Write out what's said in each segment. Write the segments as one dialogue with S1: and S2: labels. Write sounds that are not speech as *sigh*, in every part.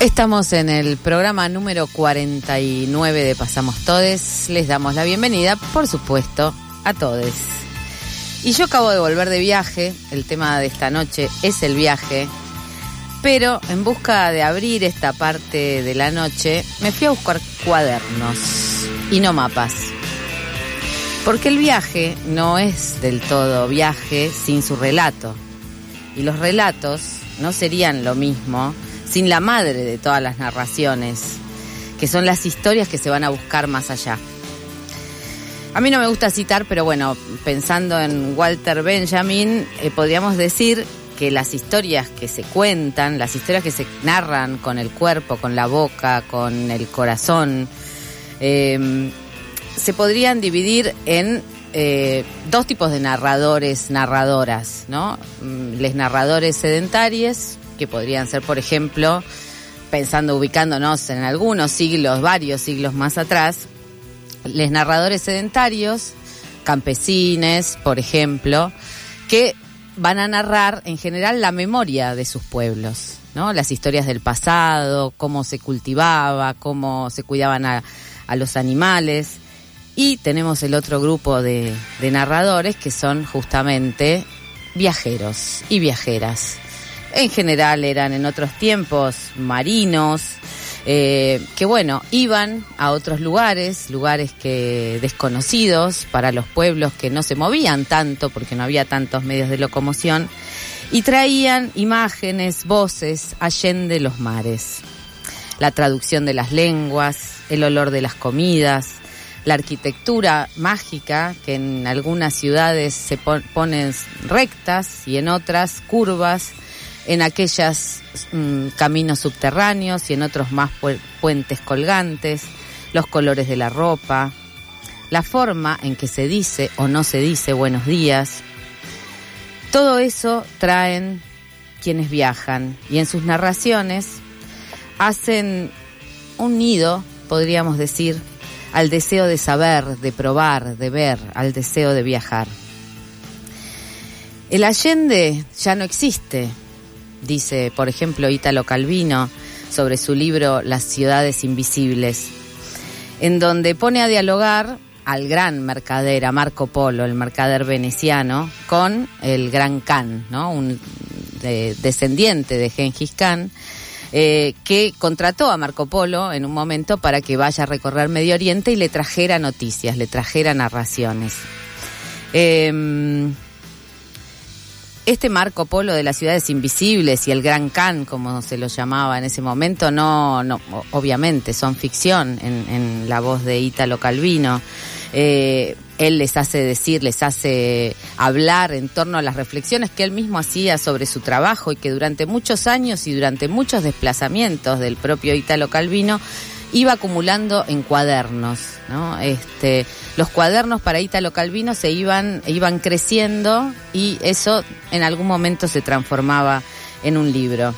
S1: Estamos en el programa número 49 de Pasamos Todes. Les damos la bienvenida, por supuesto, a todos. Y yo acabo de volver de viaje, el tema de esta noche es el viaje, pero en busca de abrir esta parte de la noche, me fui a buscar cuadernos y no mapas. Porque el viaje no es del todo viaje sin su relato. Y los relatos no serían lo mismo sin la madre de todas las narraciones, que son las historias que se van a buscar más allá. A mí no me gusta citar, pero bueno, pensando en Walter Benjamin, eh, podríamos decir que las historias que se cuentan, las historias que se narran con el cuerpo, con la boca, con el corazón, em, se podrían dividir en eh, dos tipos de narradores, narradoras, ¿no? Mm, les narradores sedentarios, que podrían ser, por ejemplo, pensando, ubicándonos en algunos siglos, varios siglos más atrás, les narradores sedentarios, campesines, por ejemplo, que van a narrar en general la memoria de sus pueblos, ¿no? Las historias del pasado, cómo se cultivaba, cómo se cuidaban a, los animales. Y tenemos el otro grupo de narradores que son justamente viajeros y viajeras en general eran en otros tiempos marinos, eh, que bueno, iban a otros lugares, lugares que desconocidos para los pueblos que no se movían tanto porque no había tantos medios de locomoción, y traían imágenes, voces allende los mares. La traducción de las lenguas, el olor de las comidas, la arquitectura mágica que en algunas ciudades se ponen rectas y en otras curvas, en aquellos mm, caminos subterráneos y en otros más puentes colgantes, los colores de la ropa, la forma en que se dice o no se dice buenos días. Todo eso traen quienes viajan y en sus narraciones hacen un nido, podríamos decir, al deseo de saber, de probar, de ver, al deseo de viajar. El Allende ya no existe, dice, por ejemplo, Ítalo Calvino sobre su libro Las ciudades invisibles, en donde pone a dialogar al gran mercader, a Marco Polo, el mercader veneciano, con el gran Khan, ¿no? un descendiente de Gengis Khan, eh, que contrató a Marco Polo en un momento para que vaya a recorrer Medio Oriente y le trajera noticias, le trajera narraciones. Eh, este Marco Polo de las ciudades invisibles y el Gran Khan, como se lo llamaba en ese momento, no, no obviamente son ficción en, la voz de Ítalo Calvino. Eh, él les hace decir, les hace hablar en torno a las reflexiones que él mismo hacía sobre su trabajo y que durante muchos años y durante muchos desplazamientos del propio Ítalo Calvino iba acumulando en cuadernos, ¿no? Este, los cuadernos para Ítalo Calvino se iban, iban creciendo y eso en algún momento se transformaba en un libro.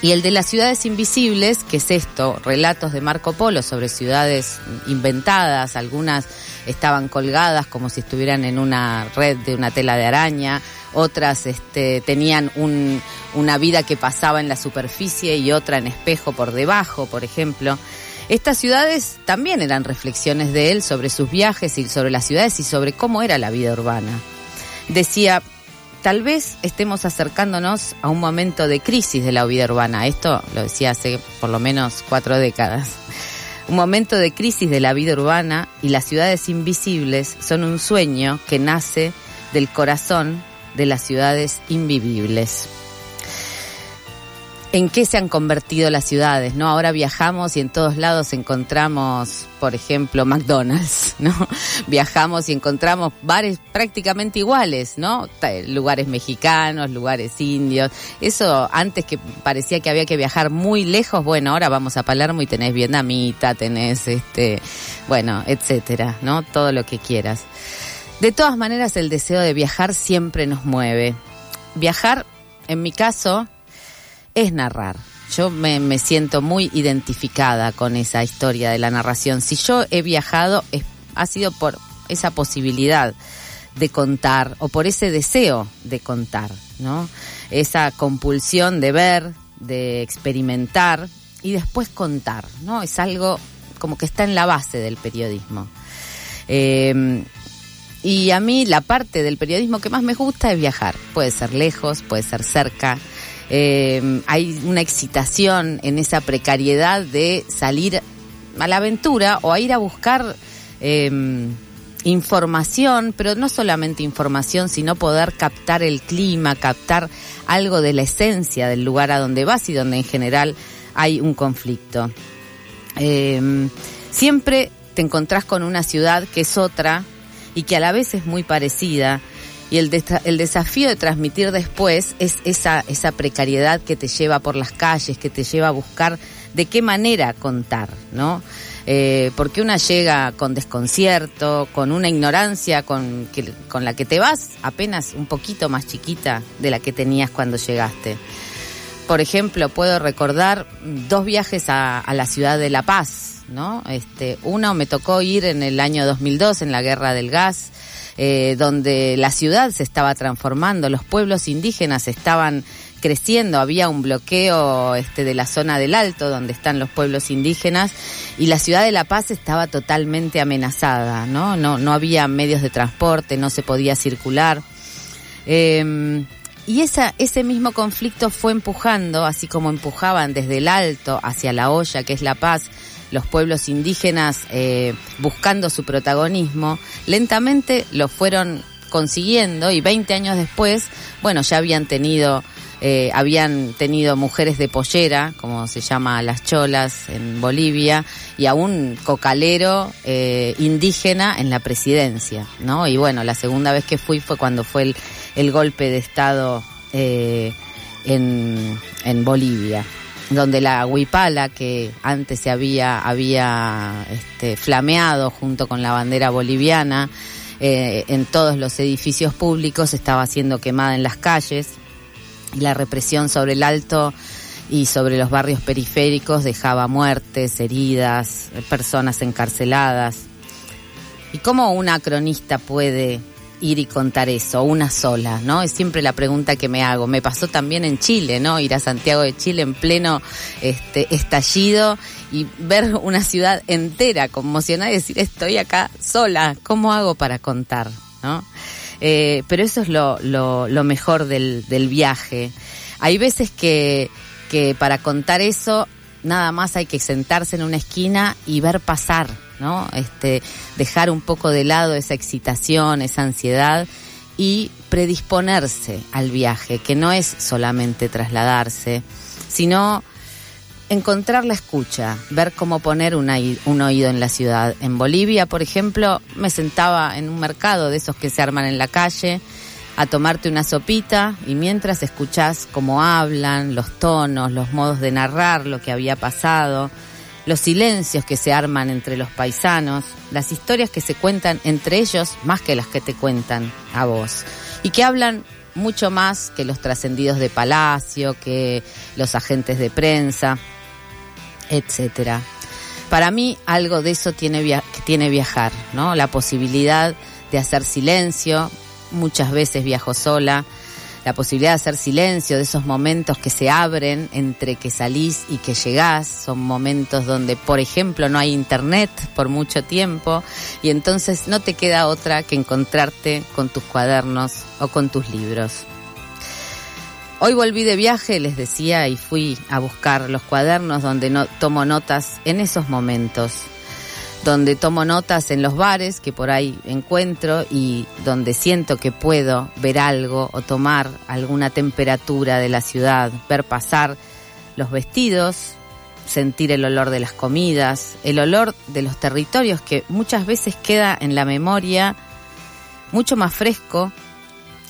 S1: Y el de las ciudades invisibles, que es esto, relatos de Marco Polo sobre ciudades inventadas, algunas estaban colgadas como si estuvieran en una red de una tela de araña, otras este, tenían un, una vida que pasaba en la superficie y otra en espejo por debajo, por ejemplo. Estas ciudades también eran reflexiones de él sobre sus viajes y sobre las ciudades y sobre cómo era la vida urbana. Decía, tal vez estemos acercándonos a un momento de crisis de la vida urbana. Esto lo decía hace por lo menos cuatro décadas. Un momento de crisis de la vida urbana y las ciudades invisibles son un sueño que nace del corazón de las ciudades invivibles en qué se han convertido las ciudades, ¿no? Ahora viajamos y en todos lados encontramos, por ejemplo, McDonald's, *laughs* ¿no? Viajamos y encontramos bares prácticamente iguales, ¿no? Lugares mexicanos, lugares indios. Eso antes que parecía que había que viajar muy lejos, bueno, ahora vamos a Palermo y tenés vietnamita, tenés este, bueno, etcétera, ¿no? Todo lo que quieras. De todas maneras, el deseo de viajar siempre nos mueve. Viajar, en mi caso, es narrar. Yo me, siento muy identificada con esa historia de la narración. Si yo he viajado, ha sido por esa posibilidad de contar o por ese deseo de contar, ¿no? Esa compulsión de ver, de experimentar y después contar, ¿no? Es algo como que está en la base del periodismo. Eh, y a mí la parte del periodismo que más me gusta es viajar. Puede ser lejos, puede ser cerca. Eh, hay una excitación en esa precariedad de salir a la aventura o a ir a buscar eh, información, pero no solamente información, sino poder captar el clima, captar algo de la esencia del lugar a donde vas y donde en general hay un conflicto. Eh, siempre te encontrás con una ciudad que es otra y que a la vez es muy parecida. Y el, desafío de transmitir después es esa, esa precariedad que te lleva por las calles, que te lleva a buscar de qué manera contar, ¿no? Eh, porque una llega con desconcierto, con una ignorancia con, con la que te vas apenas un poquito más chiquita de la que tenías cuando llegaste. Por ejemplo, puedo recordar dos viajes a, la ciudad de La Paz, ¿no? Este, uno me tocó ir en el año 2002 en la guerra del gas, eh, donde la ciudad se estaba transformando, los pueblos indígenas estaban creciendo, había un bloqueo este, de la zona del Alto, donde están los pueblos indígenas, y la ciudad de La Paz estaba totalmente amenazada, ¿no? No, había medios de transporte, no se podía circular. Eh, y esa, ese mismo conflicto fue empujando, así como empujaban desde el Alto hacia la olla, que es La Paz, los pueblos indígenas eh, buscando su protagonismo, lentamente lo fueron consiguiendo y 20 años después, bueno, ya habían tenido eh, habían tenido mujeres de pollera, como se llama las cholas en Bolivia, y a un cocalero eh, indígena en la presidencia, ¿no? Y bueno, la segunda vez que fui fue cuando fue el, el golpe de Estado eh, en, en Bolivia donde la huipala que antes se había había este, flameado junto con la bandera boliviana eh, en todos los edificios públicos estaba siendo quemada en las calles la represión sobre el alto y sobre los barrios periféricos dejaba muertes, heridas, personas encarceladas. ¿Y cómo una cronista puede ir y contar eso, una sola, ¿no? Es siempre la pregunta que me hago. Me pasó también en Chile, ¿no? Ir a Santiago de Chile en pleno este, estallido y ver una ciudad entera conmocionada y decir, estoy acá sola, ¿cómo hago para contar, ¿no? Eh, pero eso es lo, mejor del, viaje. Hay veces que para contar eso nada más hay que sentarse en una esquina y ver pasar, ¿no? Este, dejar un poco de lado esa excitación, esa ansiedad y predisponerse al viaje, que no es solamente trasladarse, sino encontrar la escucha, ver cómo poner un, oído en la ciudad. En Bolivia, por ejemplo, me sentaba en un mercado de esos que se arman en la calle a tomarte una sopita y mientras escuchás cómo hablan, los tonos, los modos de narrar lo que había pasado, los silencios que se arman entre los paisanos, las historias que se cuentan entre ellos más que las que te cuentan a vos y que hablan mucho más que los trascendidos de palacio, que los agentes de prensa, etcétera. Para mí algo de eso tiene, tiene viajar, ¿no? La posibilidad de hacer silencio, muchas veces viajo sola, la posibilidad de hacer silencio, de esos momentos que se abren entre que salís y que llegás, son momentos donde, por ejemplo, no hay internet por mucho tiempo y entonces no te queda otra que encontrarte con tus cuadernos o con tus libros. Hoy volví de viaje, les decía, y fui a buscar los cuadernos donde no, tomo notas en esos momentos, donde tomo notas en los bares que por ahí encuentro y donde siento que puedo ver algo o tomar alguna temperatura de la ciudad, ver pasar los vestidos, sentir el olor de las comidas, el olor de los territorios que muchas veces queda en la memoria mucho más fresco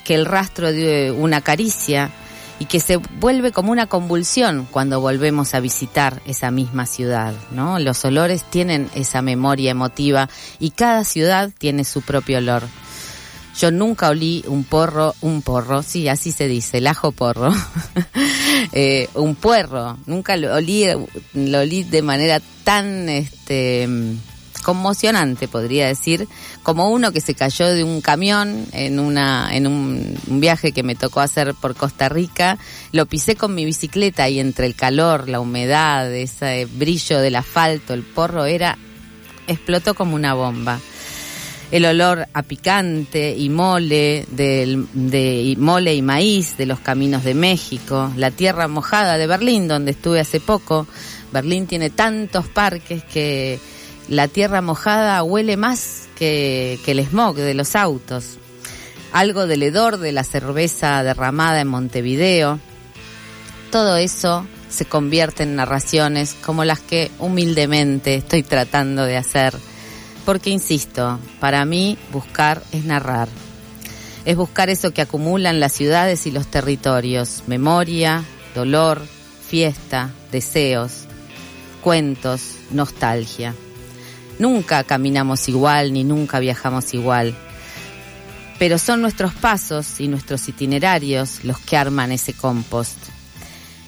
S1: que el rastro de una caricia y que se vuelve como una convulsión cuando volvemos a visitar esa misma ciudad, ¿no? Los olores tienen esa memoria emotiva y cada ciudad tiene su propio olor. Yo nunca olí un porro, un porro, sí, así se dice, el ajo porro, *laughs* eh, un puerro, nunca lo olí, lo olí de manera tan, este, conmocionante, podría decir, como uno que se cayó de un camión en una en un, viaje que me tocó hacer por Costa Rica, lo pisé con mi bicicleta y entre el calor, la humedad, ese brillo del asfalto, el porro era explotó como una bomba. El olor a picante y mole del, de mole y maíz de los caminos de México, la tierra mojada de Berlín donde estuve hace poco. Berlín tiene tantos parques que la tierra mojada huele más que, el smog de los autos. Algo del hedor de la cerveza derramada en Montevideo. Todo eso se convierte en narraciones como las que humildemente estoy tratando de hacer. Porque, insisto, para mí buscar es narrar. Es buscar eso que acumulan las ciudades y los territorios. Memoria, dolor, fiesta, deseos, cuentos, nostalgia. Nunca caminamos igual ni nunca viajamos igual. Pero son nuestros pasos y nuestros itinerarios los que arman ese compost.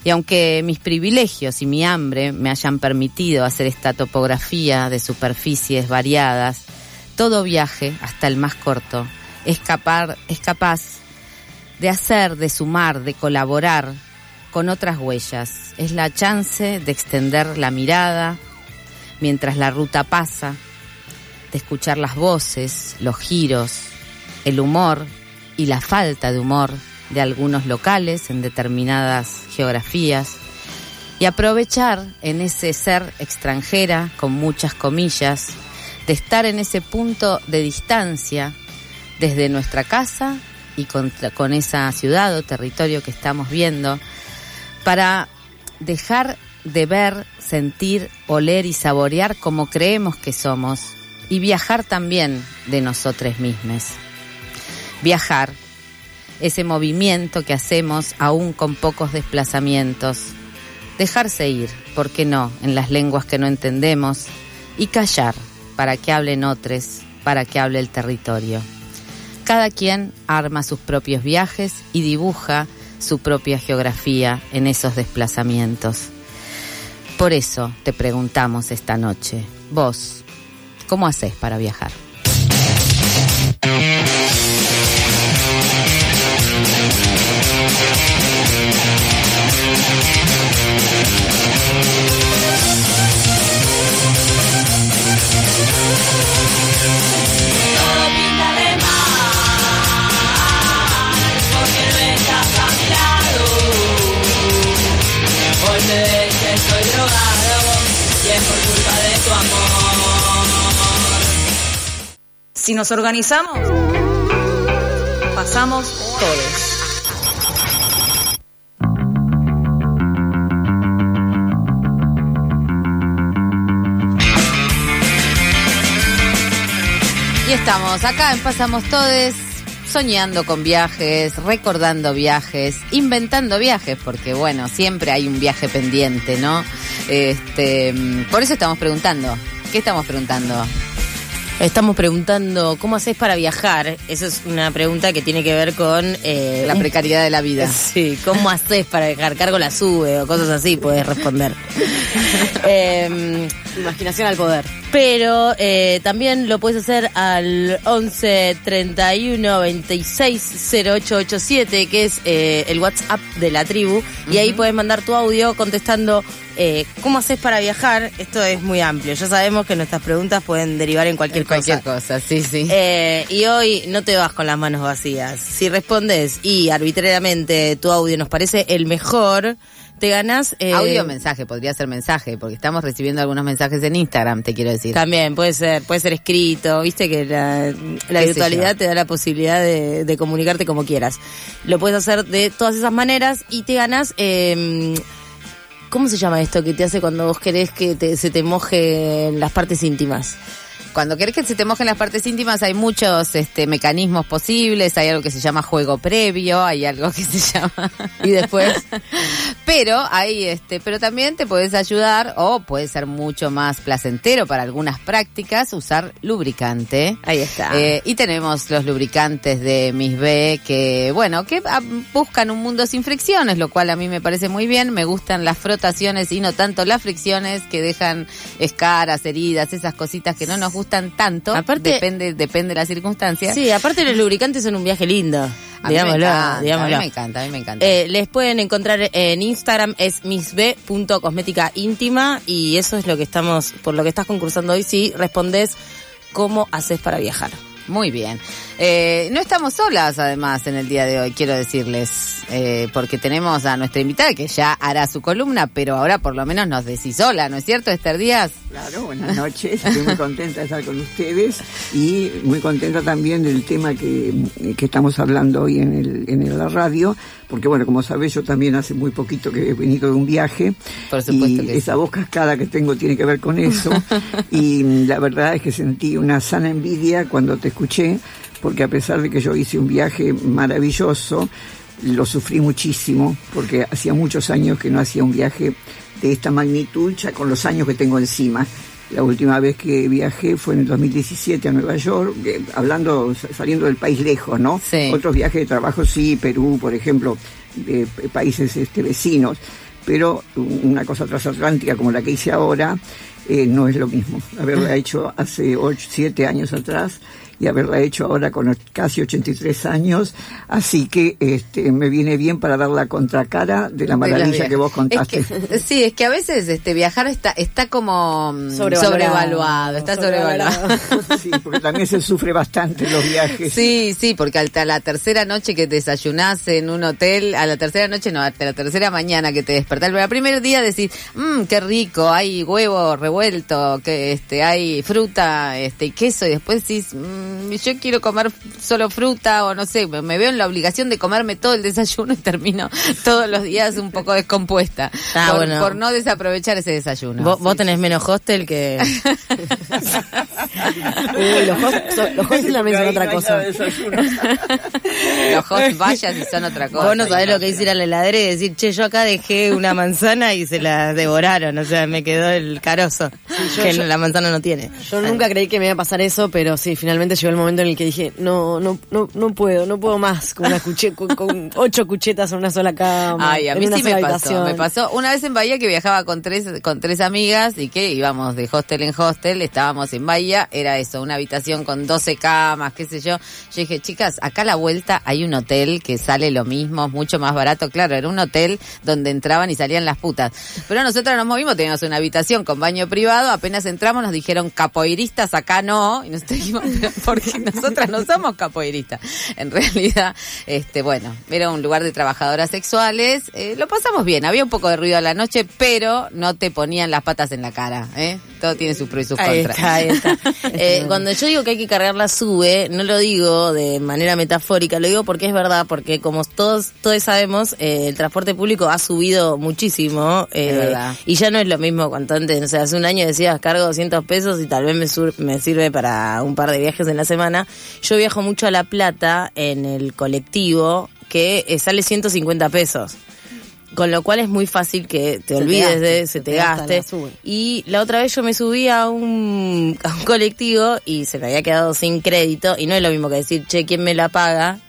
S1: Y aunque mis privilegios y mi hambre me hayan permitido hacer esta topografía de superficies variadas, todo viaje, hasta el más corto, es, capaz, de hacer, de sumar, de colaborar con otras huellas. Es la chance de extender la mirada, mientras la ruta pasa, de escuchar las voces, los giros, el humor y la falta de humor de algunos locales en determinadas geografías y aprovechar en ese ser extranjera, con muchas comillas, de estar en ese punto de distancia desde nuestra casa y con, con esa ciudad o territorio que estamos viendo, para dejar de ver, sentir, oler y saborear como creemos que somos y viajar también de nosotros mismos. Viajar, ese movimiento que hacemos aún con pocos desplazamientos. Dejarse ir, ¿por qué no?, en las lenguas que no entendemos y callar para que hablen otros, para que hable el territorio. Cada quien arma sus propios viajes y dibuja su propia geografía en esos desplazamientos. Por eso te preguntamos esta noche, vos, ¿cómo haces para viajar?
S2: Si nos organizamos, pasamos todos.
S1: Y estamos acá en Pasamos Todes, soñando con viajes, recordando viajes, inventando viajes, porque bueno, siempre hay un viaje pendiente, ¿no? Este, por eso estamos preguntando. ¿Qué estamos preguntando?
S2: Estamos preguntando cómo haces para viajar. Esa es una pregunta que tiene que ver con
S1: eh, la precariedad de la vida. *laughs*
S2: Sí, ¿cómo haces para viajar? Cargo la sube o cosas así, puedes responder. *laughs*
S1: Em, Imaginación al poder.
S2: Pero eh, también lo puedes hacer al 11 31 26 0887, que es eh, el WhatsApp de la tribu. Y ahí puedes mandar tu audio contestando eh, ¿Cómo haces para viajar? Esto es muy amplio. Ya sabemos que nuestras preguntas pueden derivar en cualquier,
S1: cualquier cosa. sí, sí.
S2: Eh, y hoy no te vas con las manos vacías. Si respondes y arbitrariamente tu audio nos parece el mejor, te ganas.
S1: Eh, audio o mensaje, podría ser mensaje, porque estamos recibiendo algunos mensajes en Instagram, te quiero decir.
S2: También puede ser, puede ser escrito, viste que la, virtualidad te da la posibilidad de, de, comunicarte como quieras. Lo puedes hacer de todas esas maneras y te ganas. Eh, ¿Cómo se llama esto que te hace cuando vos querés que se te moje en las partes íntimas?
S1: Cuando querés que se te mojen las partes íntimas hay muchos este, mecanismos posibles, hay algo que se llama juego previo, hay algo que se *laughs* llama...
S2: y después... *laughs*
S1: pero hay este, pero también te puedes ayudar o puede ser mucho más placentero para algunas prácticas usar lubricante.
S2: Ahí está.
S1: Eh, y tenemos los lubricantes de Miss B que, bueno, que ah, buscan un mundo sin fricciones, lo cual a mí me parece muy bien. Me gustan las frotaciones y no tanto las fricciones que dejan escaras, heridas, esas cositas que no nos gustan tanto.
S2: Aparte-
S1: depende, depende de la circunstancia.
S2: Sí, aparte los lubricantes son un viaje lindo.
S1: A mí me
S2: digámoslo,
S1: encanta,
S2: digámoslo.
S1: A mí me encanta, a mí me encanta.
S2: Eh, les pueden encontrar en Instagram es missb.cosmética íntima y eso es lo que estamos, por lo que estás concursando hoy, si respondes cómo haces para viajar.
S1: Muy bien. Eh, no estamos solas, además, en el día de hoy, quiero decirles, eh, porque tenemos a nuestra invitada que ya hará su columna, pero ahora por lo menos nos decís sola, ¿no es cierto, Esther Díaz?
S3: Claro, buenas noches. Estoy muy contenta de estar con ustedes y muy contenta también del tema que, que estamos hablando hoy en, el, en la radio, porque bueno, como sabés, yo también hace muy poquito que he venido de un viaje.
S1: Por supuesto
S3: y
S1: que sí.
S3: esa voz cascada que tengo tiene que ver con eso. *laughs* y la verdad es que sentí una sana envidia cuando te escuché, porque a pesar de que yo hice un viaje maravilloso, lo sufrí muchísimo, porque hacía muchos años que no hacía un viaje de esta magnitud, ya con los años que tengo encima. La última vez que viajé fue en el 2017 a Nueva York, eh, hablando, saliendo del país lejos, ¿no?
S1: Sí.
S3: Otros viajes de trabajo sí, Perú, por ejemplo, de países este, vecinos, pero una cosa transatlántica como la que hice ahora eh, no es lo mismo. Haberla *laughs* hecho hace 8, 7 años atrás y haberla hecho ahora con casi 83 años, así que este, me viene bien para dar la contracara de la maravilla que vos contaste.
S1: Es que- *laughs* sí, es que a veces este viajar está está como mm, sobrevaluado, está sobrevaluado. *laughs*
S3: Sí, porque también se sufre bastante los viajes.
S1: Sí, sí, porque hasta la tercera noche que desayunás en un hotel, a la tercera noche no, hasta la tercera mañana que te despertás, el primer día decís, mmm, qué rico, hay huevo revuelto, que este, hay fruta, este, y queso, y después decís, mmm, yo quiero comer solo fruta, o no sé, me, me veo en la obligación de comerme todo el desayuno y termino *laughs* todos los días un poco descompuesta,
S2: Ah,
S1: por,
S2: bueno.
S1: por no desaprovechar ese desayuno.
S2: vos, vos tenés menos hostel que... *laughs*
S4: Uy, los hosts, son- los hosts también son otra cosa. *laughs*
S1: Los host vallas y son otra cosa.
S2: Vos no sabés lo que hice ir a la heladera y decir, che, yo acá dejé una manzana y se la devoraron, o sea, me quedó el carozo,
S4: yo-
S2: que
S4: yo-
S2: la manzana no tiene.
S4: Yo nunca creí que me iba a pasar eso, pero sí, finalmente llegó el momento en el que dije, no, no, no, no puedo, no puedo más con una cuche- con, con *laughs* ocho cuchetas en una sola cama.
S1: Ay, a mí sí me pasó.
S4: habitación.
S1: Me pasó una vez en Bahía que viajaba con tres, con tres amigas y que íbamos de hostel en hostel, estábamos en Bahía, era eso, una habitación con 12 camas, qué sé yo. Yo dije, chicas, acá a la vuelta hay un hotel que sale lo mismo, mucho más barato. Claro, era un hotel donde entraban y salían las putas. Pero nosotros nos movimos, teníamos una habitación con baño privado, apenas entramos nos dijeron capoeiristas, acá no, y nosotros dijimos, "Pero, *laughs* porque *laughs* nosotras no somos capoeiristas. En realidad, este, bueno, era un lugar de trabajadoras sexuales, eh, lo pasamos bien, había un poco de ruido a la noche, pero no te ponían las patas en la cara, ¿eh? Todo tiene sus pros y sus
S2: Ahí
S1: contras.
S2: está, ahí está. *laughs* Eh, cuando yo digo que hay que cargar la sube, no lo digo de manera metafórica, lo digo porque es verdad, porque como todos todos sabemos, eh, el transporte público ha subido muchísimo eh,
S1: Es verdad.
S2: y ya no es lo mismo cuanto antes. O sea, hace un año decías cargo 200 pesos y tal vez me, sur- me sirve para un par de viajes en la semana. Yo viajo mucho a La Plata en el colectivo que eh, sale 150 pesos. Con lo cual es muy fácil que te olvides
S4: gaste,
S2: de, se
S4: se
S2: te
S4: te gasta
S2: gaste.
S4: la.
S2: Y la otra vez yo me subí a un, a un colectivo y se me había quedado sin crédito. Y no es lo mismo que decir, che, ¿quién me la paga?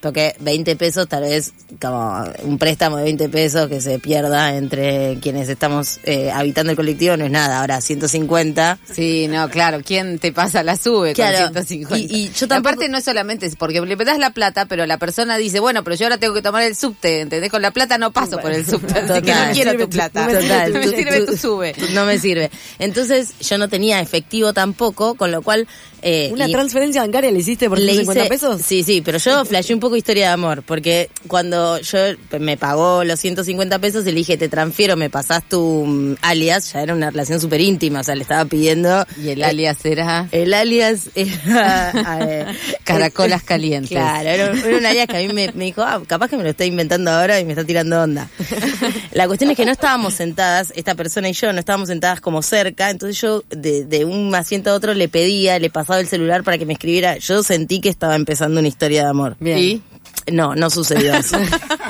S2: Porque 20 pesos, tal vez, como un préstamo de 20 pesos que se pierda entre quienes estamos eh, habitando el colectivo no es nada. Ahora, 150.
S1: Sí, no, claro, ¿quién te pasa la sube
S2: Claro,
S1: con 150?
S2: y- y yo tampoco-
S1: Aparte no es solamente es porque le das la plata, pero la persona dice, bueno, pero yo ahora tengo que tomar el subte, ¿entendés? Con la plata no paso por el subte, así que
S2: Total. *laughs*
S1: no quiero
S4: Sirve
S1: tu
S4: tu-
S1: plata.
S4: no me
S2: Total,
S1: me
S2: tú-
S1: sirve
S2: tú-
S1: tu sube.
S2: No me sirve. Entonces yo no tenía efectivo tampoco, con lo cual... eh,
S4: ¿Una transferencia bancaria le hiciste por
S2: le
S4: 150
S2: hice-
S4: pesos?
S2: Sí, sí, pero yo *laughs* flasheé un poco historia de amor, porque cuando yo me pagó los 150 pesos le dije, te transfiero, me pasás tu mm, alias, ya era una relación súper íntima, o sea, le estaba pidiendo...
S1: Y el alias era...
S2: El alias era... eh, *laughs*
S1: Caracolas calientes.
S2: Claro, era, era un alias que a mí me, me dijo, ah, capaz que me lo está inventando ahora y me está tirando onda. *laughs* La cuestión es que no estábamos sentadas, esta persona y yo, no estábamos sentadas como cerca, entonces yo de, de un asiento a otro le pedía, le pasaba el celular para que me escribiera. Yo sentí que estaba empezando una historia de amor.
S1: Bien.
S2: Y no, no sucedió eso.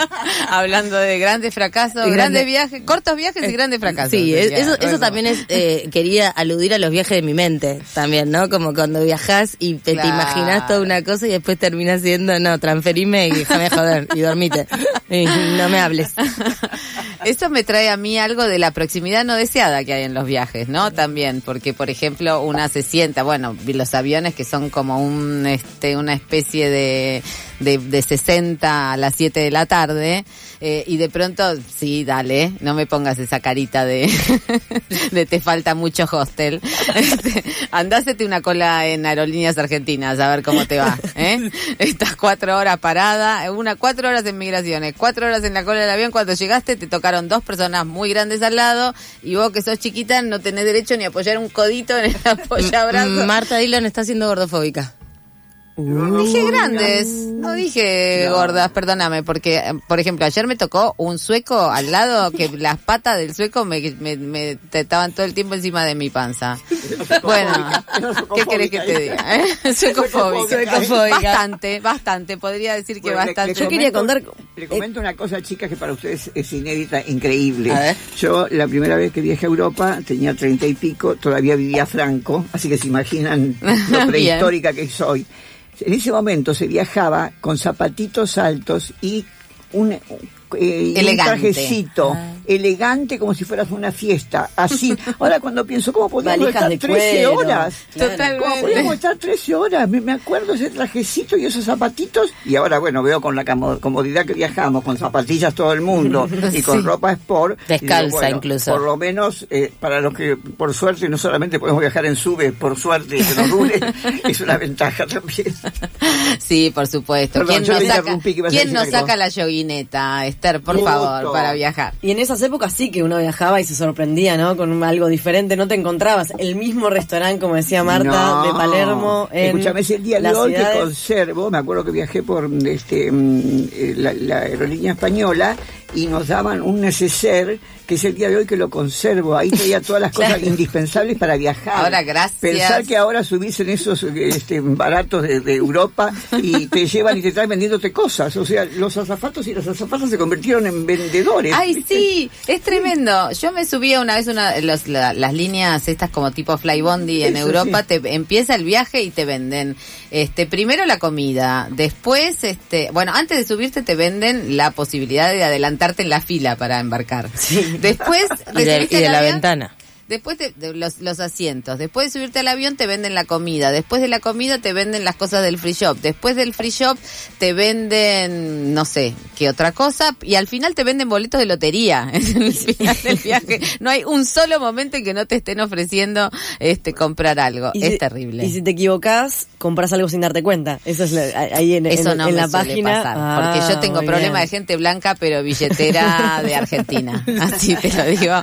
S2: *laughs*
S1: Hablando de grandes fracasos,
S2: Grande-
S1: grandes viajes, cortos viajes y grandes fracasos.
S2: Sí, es- eso, eso también es, eh, *laughs* quería aludir a los viajes de mi mente también, ¿no? Como cuando viajas y te, imaginas toda una cosa y después terminas siendo, no, transferime y déjame joder y dormite. *laughs* Y no me hables.
S1: Eso me trae a mí algo de la proximidad no deseada que hay en los viajes, ¿no? También, porque por ejemplo una se sienta, bueno, los aviones que son como un, este, una especie de, de, de 60 a las 7 de la tarde, eh, y de pronto, sí, dale, no me pongas esa carita de, *laughs* de te falta mucho hostel. *laughs* Este, andásete una cola en aerolíneas argentinas a ver cómo te va, ¿eh? *laughs* Estás cuatro horas parada, una, cuatro horas en migraciones, cuatro horas en la cola del avión, cuando llegaste te tocaron dos personas muy grandes al lado y vos que sos chiquita no tenés derecho ni a apoyar un codito en el apoyabrazo.
S2: Marta Dillon está siendo gordofóbica.
S1: Dije grandes, no dije gordas, perdóname, porque, eh, por ejemplo, ayer me tocó un sueco al lado que *laughs* las patas del sueco me, me, me te- estaban todo el tiempo encima de mi panza. Bueno, ¿qué querés que te diga? eh? *laughs* Suecofóbica. Bastante, bastante, podría decir que
S3: Bueno, le-
S1: bastante.
S3: le
S4: Yo quería contar-
S3: Le comento una cosa, chicas, que para ustedes es inédita, increíble.
S2: A ver.
S3: Yo, la primera vez que viajé a Europa, tenía treinta y pico, todavía vivía Franco, así que se imaginan lo *laughs* prehistórica que soy. En ese momento se viajaba con zapatitos altos y un, eh, y un
S1: Elegante.
S3: trajecito
S2: Ah.
S3: elegante como si fueras una fiesta, así. *laughs* Ahora cuando pienso, ¿cómo podíamos estar
S4: de
S3: 13
S4: cuero.
S3: horas?
S1: Totalmente.
S3: ¿Cómo podíamos estar 13 horas? Me, me acuerdo ese trajecito y esos zapatitos. Y ahora, bueno, veo con la comodidad que viajamos, con zapatillas todo el mundo *laughs* y con
S1: Sí.
S3: ropa sport.
S2: Descalza incluso.
S3: Por lo menos, eh, para los que, por suerte, no solamente podemos viajar en sube, por suerte, que nos dure, *laughs* es una ventaja también.
S1: Sí, por supuesto.
S3: Perdón,
S1: ¿Quién nos saca, ¿quién nos saca la yoguineta, Esther, por favor, para viajar?
S4: Y en esas épocas sí que uno viajaba y se sorprendía, ¿no? Con algo diferente, no te encontrabas el mismo restaurante, como decía Marta,
S3: No.
S4: de Palermo. En
S3: Escúchame, es el día de hoy que conservo. Me acuerdo que viajé por este mm, eh, la, la aerolínea española y nos daban un neceser que es el día de hoy que lo conservo. Ahí tenía *laughs* todas las cosas indispensables para viajar.
S1: Ahora, gracias.
S3: Pensar que ahora subís en esos este, baratos de, de Europa y te llevan y te traen vendiéndote cosas. O sea, los azafatos y las azafatas se convirtieron en vendedores.
S1: Ay, sí, es tremendo. Yo me subía una vez una los- la- las líneas estas como tipo Flybondi en
S3: Eso,
S1: Europa,
S3: sí.
S1: te empieza el viaje y te venden este primero la comida, después este, bueno, antes de subirte te venden la posibilidad de adelantarte en la fila para embarcar. Después
S2: Y de, y de la ventana.
S1: Después te- de los, los asientos, después de subirte al avión te venden la comida, después de la comida te venden las cosas del free shop, después del free shop te venden no sé qué otra cosa y al final te venden boletos de lotería *laughs* en el final del viaje. No hay un solo momento en que no te estén ofreciendo este comprar algo.
S4: Y
S1: es
S4: si-
S1: terrible.
S4: Y si te equivocás, compras algo sin darte cuenta. Eso es la- ahí en,
S1: Eso
S4: en-
S1: no
S4: en
S1: me
S4: la
S1: suele
S4: página.
S1: pasar,
S4: Ah,
S1: porque yo tengo
S4: muy
S1: problema de gente blanca, pero billetera de Argentina. *laughs* Así te lo digo,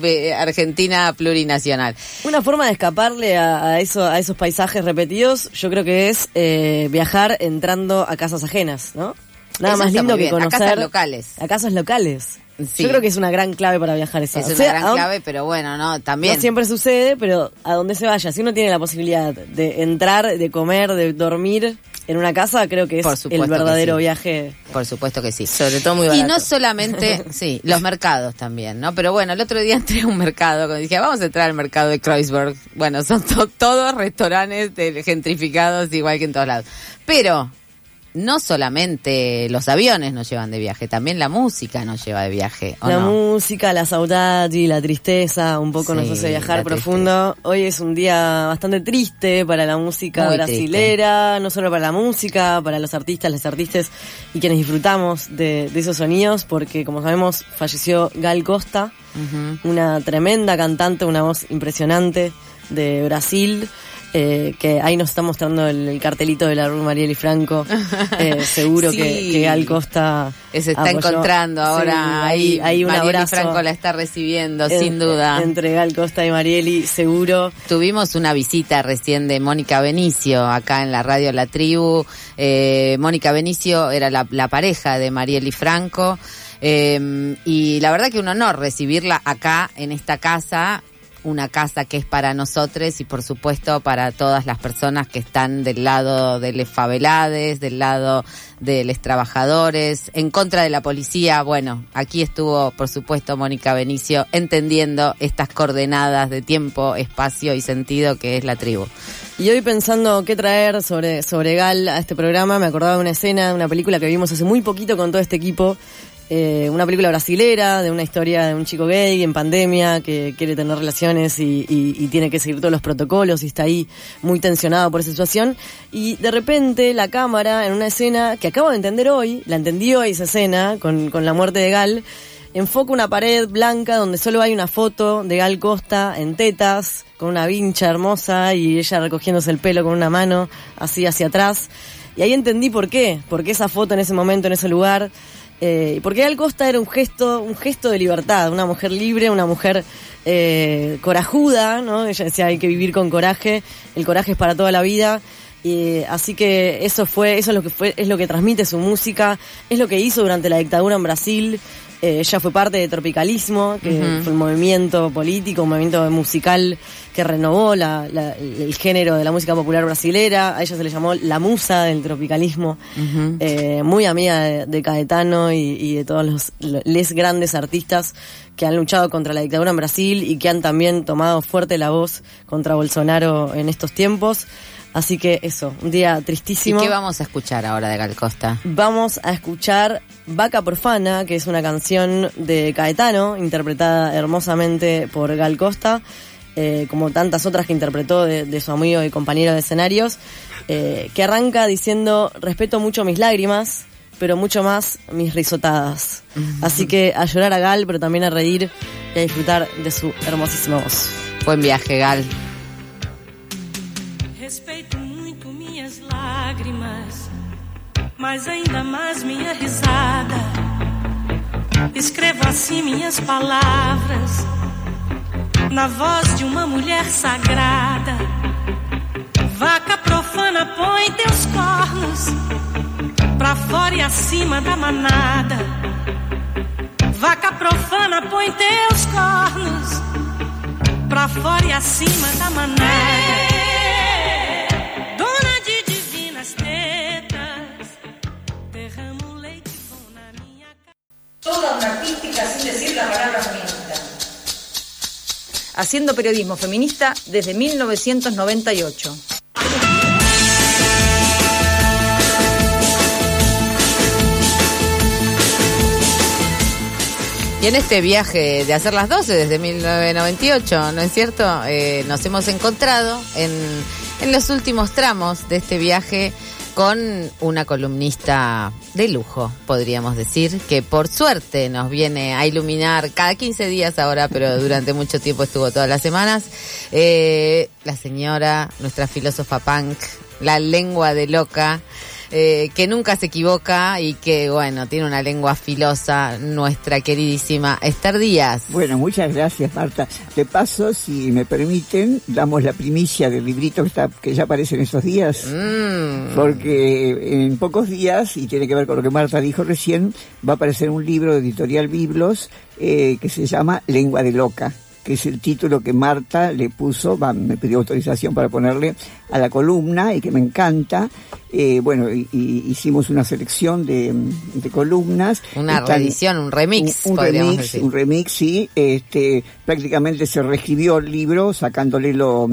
S1: ve- Argentina plurinacional.
S4: Una forma de escaparle a, a eso, a esos paisajes repetidos, yo creo que es eh, viajar entrando a casas ajenas, ¿no? Nada
S1: Eso
S4: más lindo que
S1: bien, a
S4: conocer.
S1: casas locales.
S4: A casas locales.
S1: Sí.
S4: Yo creo que es una gran clave para viajar eso.
S1: Es
S4: O
S1: una
S4: sea,
S1: gran
S4: aun-
S1: clave, pero bueno, no, también.
S4: No siempre sucede, pero a donde se vaya, si uno tiene la posibilidad de entrar, de comer, de dormir en una casa, creo que es
S1: Por supuesto
S4: el
S1: que
S4: verdadero
S1: sí.
S4: viaje.
S1: Por supuesto que sí.
S2: Sobre todo muy
S1: Y
S2: barato.
S1: no solamente, *laughs* sí, los mercados también, ¿no? Pero bueno, el otro día entré a un mercado, cuando dije, vamos a entrar al mercado de Kreuzberg. Bueno, son to- todos restaurantes de- gentrificados igual que en todos lados. Pero no solamente los aviones nos llevan de viaje, también la música nos lleva de viaje, ¿o
S4: La
S1: no?
S4: música, la saudade, la tristeza, un poco nos hace viajar profundo. Hoy es un día bastante triste para la música
S1: Muy
S4: brasilera, no solo para la música, para los artistas, las artistas y quienes disfrutamos de, de esos sonidos, porque como sabemos falleció Gal Costa, una tremenda cantante, una voz impresionante de Brasil. Eh, que ahí nos está mostrando el, el cartelito de la Rue Marieli Franco. Eh, *laughs* seguro
S1: Sí.
S4: que, que Gal Costa.
S1: Se está
S4: apoyó.
S1: encontrando
S4: Sí,
S1: ahora.
S4: ahí, ahí un
S1: Marieli
S4: abrazo.
S1: Franco la está recibiendo,
S4: en-
S1: sin duda.
S4: Entre Gal Costa y Marieli, seguro.
S1: Tuvimos una visita recién de Mónica Benicio acá en la radio La Tribu. Eh, Mónica Benicio era la, la pareja de Marieli Franco. Eh, y la verdad que un honor recibirla acá en esta casa. Una casa que es para nosotros y por supuesto para todas las personas que están del lado de los favelades, del lado de los trabajadores, en contra de la policía. Bueno, aquí estuvo por supuesto Mónica Benicio entendiendo estas coordenadas de tiempo, espacio y sentido que es la tribu.
S4: Y hoy pensando qué traer sobre, sobre Gal a este programa, me acordaba de una escena de una película que vimos hace muy poquito con todo este equipo. Eh, una película brasilera de una historia de un chico gay en pandemia que quiere tener relaciones y, y- tiene que seguir todos los protocolos y está ahí muy tensionado por esa situación. Y de repente la cámara en una escena que acabo de entender hoy, la entendí hoy esa escena con, con la muerte de Gal, enfoca una pared blanca donde solo hay una foto de Gal Costa en tetas, con una vincha hermosa y ella recogiéndose el pelo con una mano así hacia atrás. Y ahí entendí por qué, porque esa foto en ese momento, en ese lugar, eh, porque Gal Costa era un gesto, un gesto de libertad, una mujer libre, una mujer eh, corajuda, ¿no? Ella decía hay que vivir con coraje, el coraje es para toda la vida. Y, así que eso fue, eso es lo que fue, es lo que transmite su música, es lo que hizo durante la dictadura en Brasil. Eh, ella fue parte de Tropicalismo, que fue un movimiento político, un movimiento musical que renovó la- la- el género de la música popular brasilera. A ella se le llamó la musa del tropicalismo. Eh, muy amiga de, de Caetano y, y de todos los les grandes artistas que han luchado contra la dictadura en Brasil y que han también tomado fuerte la voz contra Bolsonaro en estos tiempos. Así que eso, un día
S1: ¿Y
S4: tristísimo.
S1: qué vamos a escuchar ahora de Gal Costa?
S4: Vamos a escuchar Vaca Porfana, que es una canción de Caetano, interpretada hermosamente por Gal Costa, eh, como tantas otras que interpretó de, de su amigo y compañero de escenarios, eh, que arranca diciendo, respeto mucho mis lágrimas, pero mucho más mis risotadas. Así que a llorar a Gal, pero también a reír y a disfrutar de su hermosísima voz.
S1: Buen viaje, Gal.
S5: Mas ainda mais minha risada. Escrevo assim minhas palavras, na voz de uma mulher sagrada. Vaca profana, põe teus cornos pra fora e acima da manada. Vaca profana, põe teus cornos pra fora e acima da manada.
S6: Toda una artística sin decir la palabra feminista. Haciendo periodismo feminista desde 1998.
S1: Y en este viaje de hacer las 12 desde 1998, ¿no es cierto? Eh, nos hemos encontrado en, en los últimos tramos de este viaje con una columnista de lujo, podríamos decir, que por suerte nos viene a iluminar cada 15 días ahora, pero durante mucho tiempo estuvo todas las semanas. Eh, la señora, nuestra filósofa punk, la lengua de loca eh, que nunca se equivoca y que, bueno, tiene una lengua filosa, nuestra queridísima Esther Díaz.
S3: Bueno, muchas gracias, Marta. De paso, si me permiten, damos la primicia del librito que, está, que ya aparece en estos días.
S1: Mm,
S3: Porque en pocos días, y tiene que ver con lo que Marta dijo recién, va a aparecer un libro de Editorial Biblos eh, que se llama Lengua de Loca, que es el título que Marta le puso, me pidió autorización para ponerle a la columna y que me encanta. Eh, bueno, y, y hicimos una selección de, de columnas.
S1: una
S3: Están-
S1: reedición, un remix,
S3: un, remix,
S1: decir.
S3: un remix, sí. Este, prácticamente se reescribió el libro sacándole lo,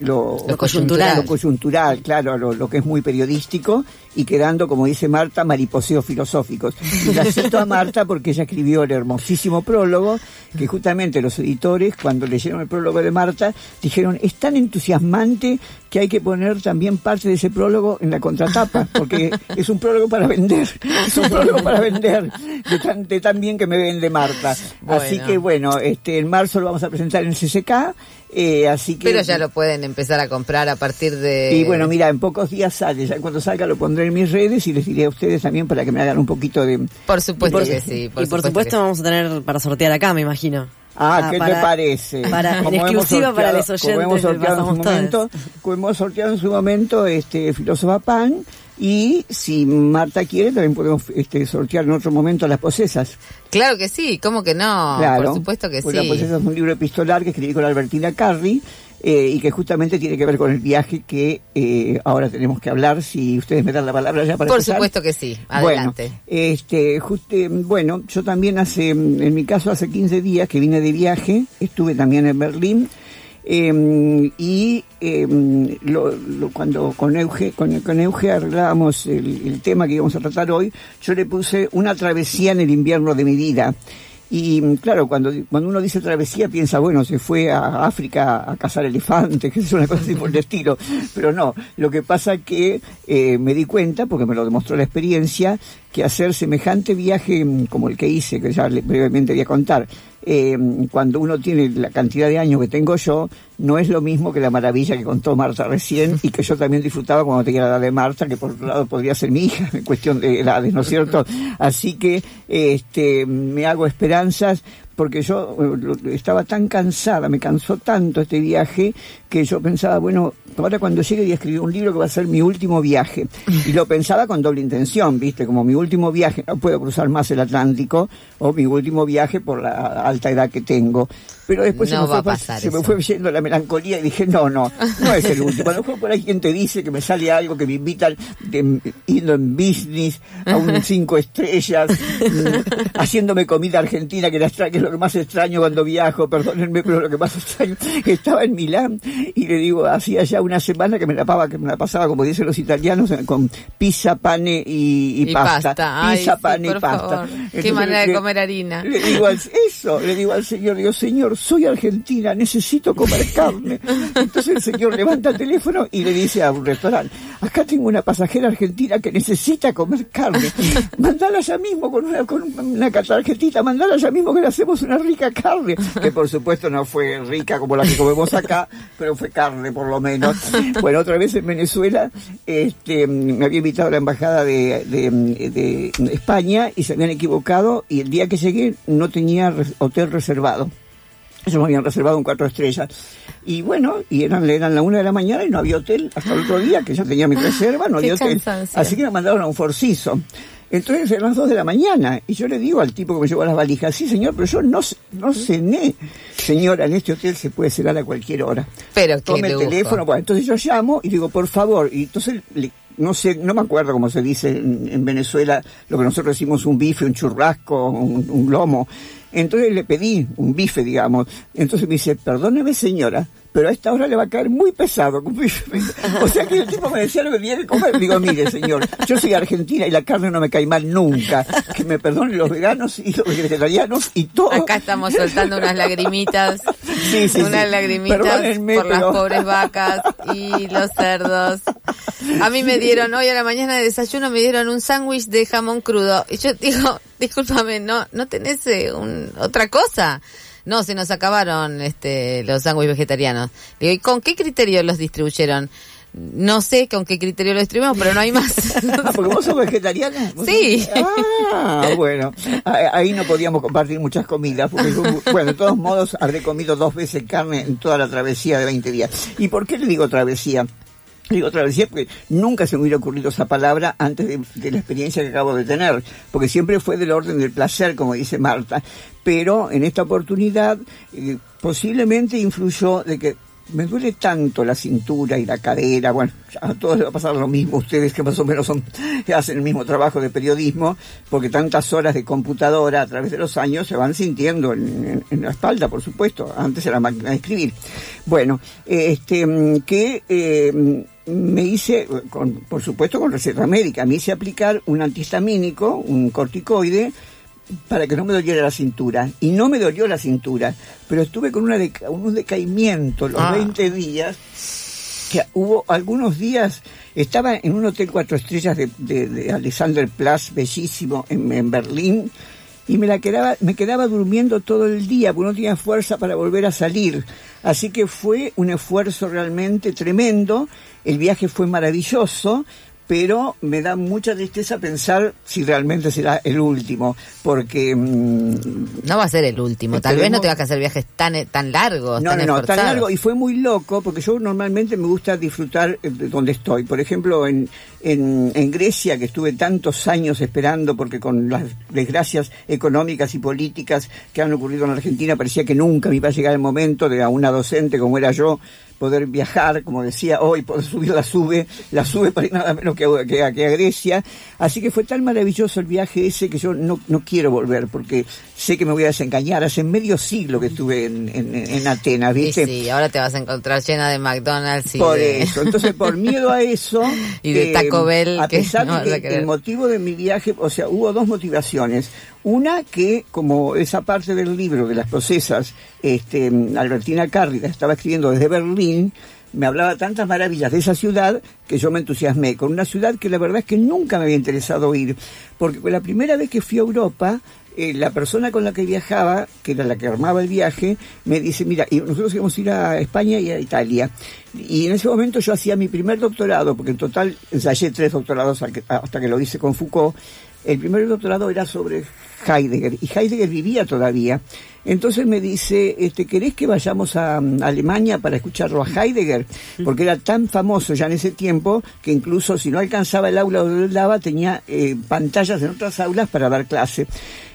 S3: lo,
S1: Lo coyuntural.
S3: lo coyuntural, claro, lo, lo que es muy periodístico y quedando, como dice Marta, mariposeos filosóficos. Y la cito a Marta porque ella escribió el hermosísimo prólogo que justamente los editores, cuando leyeron el prólogo de Marta, dijeron, es tan entusiasmante que hay que poner también parte de ese prólogo en la contratapa, porque es un prólogo para vender, es un prólogo para vender, de tan, de tan bien que me vende Marta. Así que bueno, este, en marzo lo vamos a presentar en el CCK, Eh, así que,
S1: Pero ya lo pueden empezar a comprar a partir de...
S3: Y bueno, mira, en pocos días sale, ya cuando salga lo pondré en mis redes y les diré a ustedes también para que me hagan un poquito de...
S1: Por supuesto
S3: Y por-
S1: que sí.
S4: y por
S1: supuesto
S4: supuesto
S1: que sí.
S4: vamos a tener para sortear acá, me imagino.
S3: Ah,
S4: Ah,
S3: ¿qué
S4: para-
S3: te parece?
S4: para-
S3: Como
S4: exclusiva para los
S3: sorteado- como hemos
S4: oyentes
S3: sorteado en su momento, como hemos sorteado en su momento este Filósofa Pan y si Marta quiere también podemos este, sortear en otro momento las posesas.
S1: Claro que sí, ¿cómo que no?
S3: claro.
S1: Por supuesto que
S3: Pues
S1: sí.
S3: Las posesas es un libro epistolar que escribí con Albertina Carri eh, y que justamente tiene que ver con el viaje que eh, ahora tenemos que hablar. Si ustedes me dan la palabra ya para
S1: Por
S3: empezar.
S1: supuesto que sí, adelante.
S3: Bueno, este, bueno, yo también hace, en mi caso hace 15 días que vine de viaje, estuve también en Berlín, eh, y eh, lo- lo- cuando con Euge, con, con Euge arreglábamos el, el tema que íbamos a tratar hoy, yo le puse una travesía en el invierno de mi vida. Y mm, claro, cuando, cuando uno dice travesía piensa, bueno, se fue a África a cazar elefantes, *laughs* que es una cosa así por el estilo. Pero no, lo que pasa que eh, me di cuenta, porque me lo demostró la experiencia, que hacer semejante viaje como el que hice, que ya brevemente voy a contar, eh, cuando uno tiene la cantidad de años que tengo yo, no es lo mismo que la maravilla que contó Marta recién y que yo también disfrutaba cuando tenía la edad de Marta, que por otro lado podría ser mi hija, *laughs* en cuestión de edades, ¿no es cierto? Así que este, me hago esperanzas porque yo eh, estaba tan cansada, me cansó tanto este viaje, que yo pensaba, bueno, ahora cuando llegue y escribir un libro que va a ser mi último viaje. Y lo pensaba con doble intención, ¿viste? Como mi último viaje, no puedo cruzar más el Atlántico, o mi último viaje por la alta edad que tengo. Pero después
S1: No
S3: se, me fue, se me
S1: eso.
S3: fue yendo la melancolía y dije, no, no, no es el último. A lo mejor por ahí quien te dice que me sale algo que me invitan de, yendo en business a un cinco estrellas, mm, haciéndome comida argentina, que, la extra- que es lo que más extraño cuando viajo, perdónenme, pero lo que más extraño, estaba en Milán y le digo, hacía ya una semana que me la, pava- que me la pasaba, como dicen los italianos, con pizza, pane y, y
S1: Y
S3: pasta.
S1: pasta. Ay,
S3: Pizza,
S1: sí,
S3: pane y pasta.
S1: favor. Qué
S3: Entonces
S1: manera de comer harina.
S3: Le digo al, eso, le digo al señor, digo, señor, soy argentina, necesito comer carne. Entonces el señor levanta el teléfono y le dice a un restaurante, acá tengo una pasajera argentina que necesita comer carne. Mandala ya mismo con una, con una tarjetita, mandala ya mismo que le hacemos una rica carne. Que por supuesto no fue rica como la que comemos acá, pero fue carne por lo menos. *laughs* Bueno, otra vez en Venezuela, este, me había invitado a la embajada de, de- de España y se habían equivocado y el día que llegué no tenía hotel reservado. Ellos me habían reservado un cuatro estrellas. Y bueno, y eran, eran la una de la mañana y no había hotel hasta el otro día, que ya tenía mi reserva, no había hotel. Así que me mandaron a un forciso. Entonces eran las dos de la mañana y yo le digo al tipo que me llevó las valijas, sí señor, pero yo no, no cené. Señora, en este hotel se puede cenar a cualquier hora.
S1: Pero qué
S3: Tome el teléfono, bueno, entonces yo llamo y digo, por favor, y entonces le- no sé, no me acuerdo cómo se dice en, en Venezuela, lo que nosotros decimos un bife, un churrasco, un, un lomo. Entonces le pedí un bife, digamos. Entonces me dice, perdóneme señora, pero a esta hora le va a caer muy pesado. un bife". O sea que el tipo me decía que tenía que comer. Digo, mire señor, yo soy argentina y la carne no me cae mal nunca. Que me perdonen los veganos y los vegetarianos y todo.
S1: Acá estamos soltando unas lagrimitas.
S3: Sí, sí,
S1: unas
S3: sí.
S1: lagrimitas
S3: Perdónenme,
S1: por las pobres vacas y los cerdos. A mí me dieron hoy a la mañana de desayuno me dieron un sándwich de jamón crudo y yo digo, discúlpame, no no tenés eh, un, otra cosa. No, se nos acabaron este los sándwiches vegetarianos. Digo, ¿y con qué criterio los distribuyeron? No sé con qué criterio los distribuimos, pero no hay más. *laughs*
S3: Ah, porque vos sos vegetariana. ¿Vos *laughs*
S1: Sí.
S3: sos- Ah, bueno. Ah, Ahí no podíamos compartir muchas comidas. Porque yo, *laughs* bueno, de todos modos, habré comido dos veces carne en toda la travesía de 20 días. ¿Y por qué le digo travesía? Digo travesía porque nunca se me hubiera ocurrido esa palabra antes de, de la experiencia que acabo de tener, porque siempre fue del orden del placer, como dice Marta. Pero en esta oportunidad eh, posiblemente influyó de que me duele tanto la cintura y la cadera, bueno, a todos les va a pasar lo mismo, ustedes que más o menos son, *laughs* hacen el mismo trabajo de periodismo, porque tantas horas de computadora a través de los años se van sintiendo en, en- en la espalda, por supuesto, antes era máquina de escribir. Bueno, este, que eh, me hice, con, por supuesto con receta médica, me hice aplicar un antihistamínico, un corticoide, para que no me doliera la cintura. Y no me dolió la cintura, pero estuve con una deca- un decaimiento los
S1: Ah.
S3: 20 días, que hubo algunos días, estaba en un hotel cuatro estrellas de, de, de Alexanderplatz, bellísimo, en, en Berlín, y me la quedaba, me quedaba durmiendo todo el día porque no tenía fuerza para volver a salir. Así que fue un esfuerzo realmente tremendo. El viaje fue maravilloso pero me da mucha tristeza pensar si realmente será el último, porque... mm,
S1: No va a ser el último. Tal vez no tengas que hacer viajes tan, tan largos,
S3: no,
S1: tan
S3: no, no, tan
S1: esforzados.
S3: largo. Y fue muy loco, porque yo normalmente me gusta disfrutar eh, de donde estoy. Por ejemplo, en, en, en Grecia, que estuve tantos años esperando, porque con las desgracias económicas y políticas que han ocurrido en Argentina, parecía que nunca me iba a llegar el momento de a una docente como era yo poder viajar, como decía hoy, poder subir la sube, la sube para ir nada menos que a, que a- que a Grecia. Así que fue tan maravilloso el viaje ese que yo no, no quiero volver, porque sé que me voy a desengañar. Hace medio siglo que estuve en, en, en Atenas,
S1: Sí,
S3: ¿viste?
S1: sí, ahora te vas a encontrar llena de McDonald's y
S3: Por
S1: de...
S3: eso, entonces por miedo a eso *laughs*
S1: Y de
S3: eh, A
S1: que *laughs*
S3: pesar
S1: no
S3: de que el motivo de mi viaje, o sea, hubo dos motivaciones. Una que, como esa parte del libro de las procesas, este, Albertina Cárrida estaba escribiendo desde Berlín, me hablaba tantas maravillas de esa ciudad que yo me entusiasmé con una ciudad que la verdad es que nunca me había interesado ir, porque la primera vez que fui a Europa, eh, la persona con la que viajaba, que era la que armaba el viaje, me dice, mira, y nosotros íbamos a ir a España y a Italia. Y en ese momento yo hacía mi primer doctorado, porque en total ensayé tres doctorados hasta que lo hice con Foucault. El primer doctorado era sobre Heidegger, y Heidegger vivía todavía. Entonces me dice, este, ¿querés que vayamos a mm, Alemania para escucharlo a Heidegger? Porque era tan famoso ya en ese tiempo que incluso si no alcanzaba el aula donde él daba, tenía eh, pantallas en otras aulas para dar clase.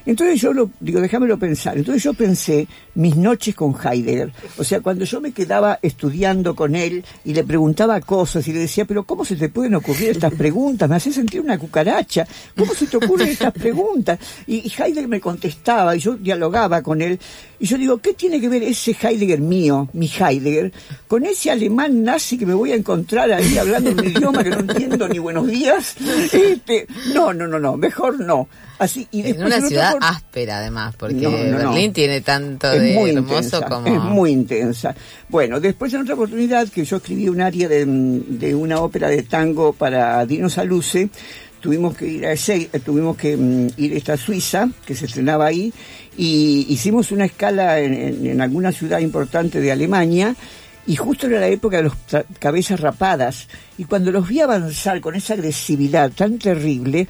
S3: Entonces yo lo, digo, déjamelo pensar. Entonces yo pensé mis noches con Heidegger. O sea, cuando yo me quedaba estudiando con él y le preguntaba cosas y le decía, pero ¿cómo se te pueden ocurrir estas preguntas? Me hace sentir una cucaracha. ¿Cómo se te ocurren estas preguntas? Y, y Heidegger me contestaba y yo dialogaba con él. Y yo digo, ¿qué tiene que ver ese Heidegger mío, mi Heidegger, con ese alemán nazi que me voy a encontrar ahí hablando un idioma que no entiendo ni buenos días? Este, no, no, no, no, mejor no. Así, y
S1: En una ciudad
S3: por-
S1: áspera, además, porque
S3: No, no, no.
S1: Berlín tiene tanto
S3: es
S1: de
S3: muy
S1: hermoso
S3: intensa,
S1: como...
S3: Es muy intensa. Bueno, después en otra oportunidad que yo escribí un área de, de una ópera de tango para Dino Saluse, tuvimos que ir a ese, eh, tuvimos que mm, ir a esta Suiza, que se estrenaba ahí, y hicimos una escala en, en- en alguna ciudad importante de Alemania, y justo era la época de los cabezas rapadas, y cuando los vi avanzar con esa agresividad tan terrible,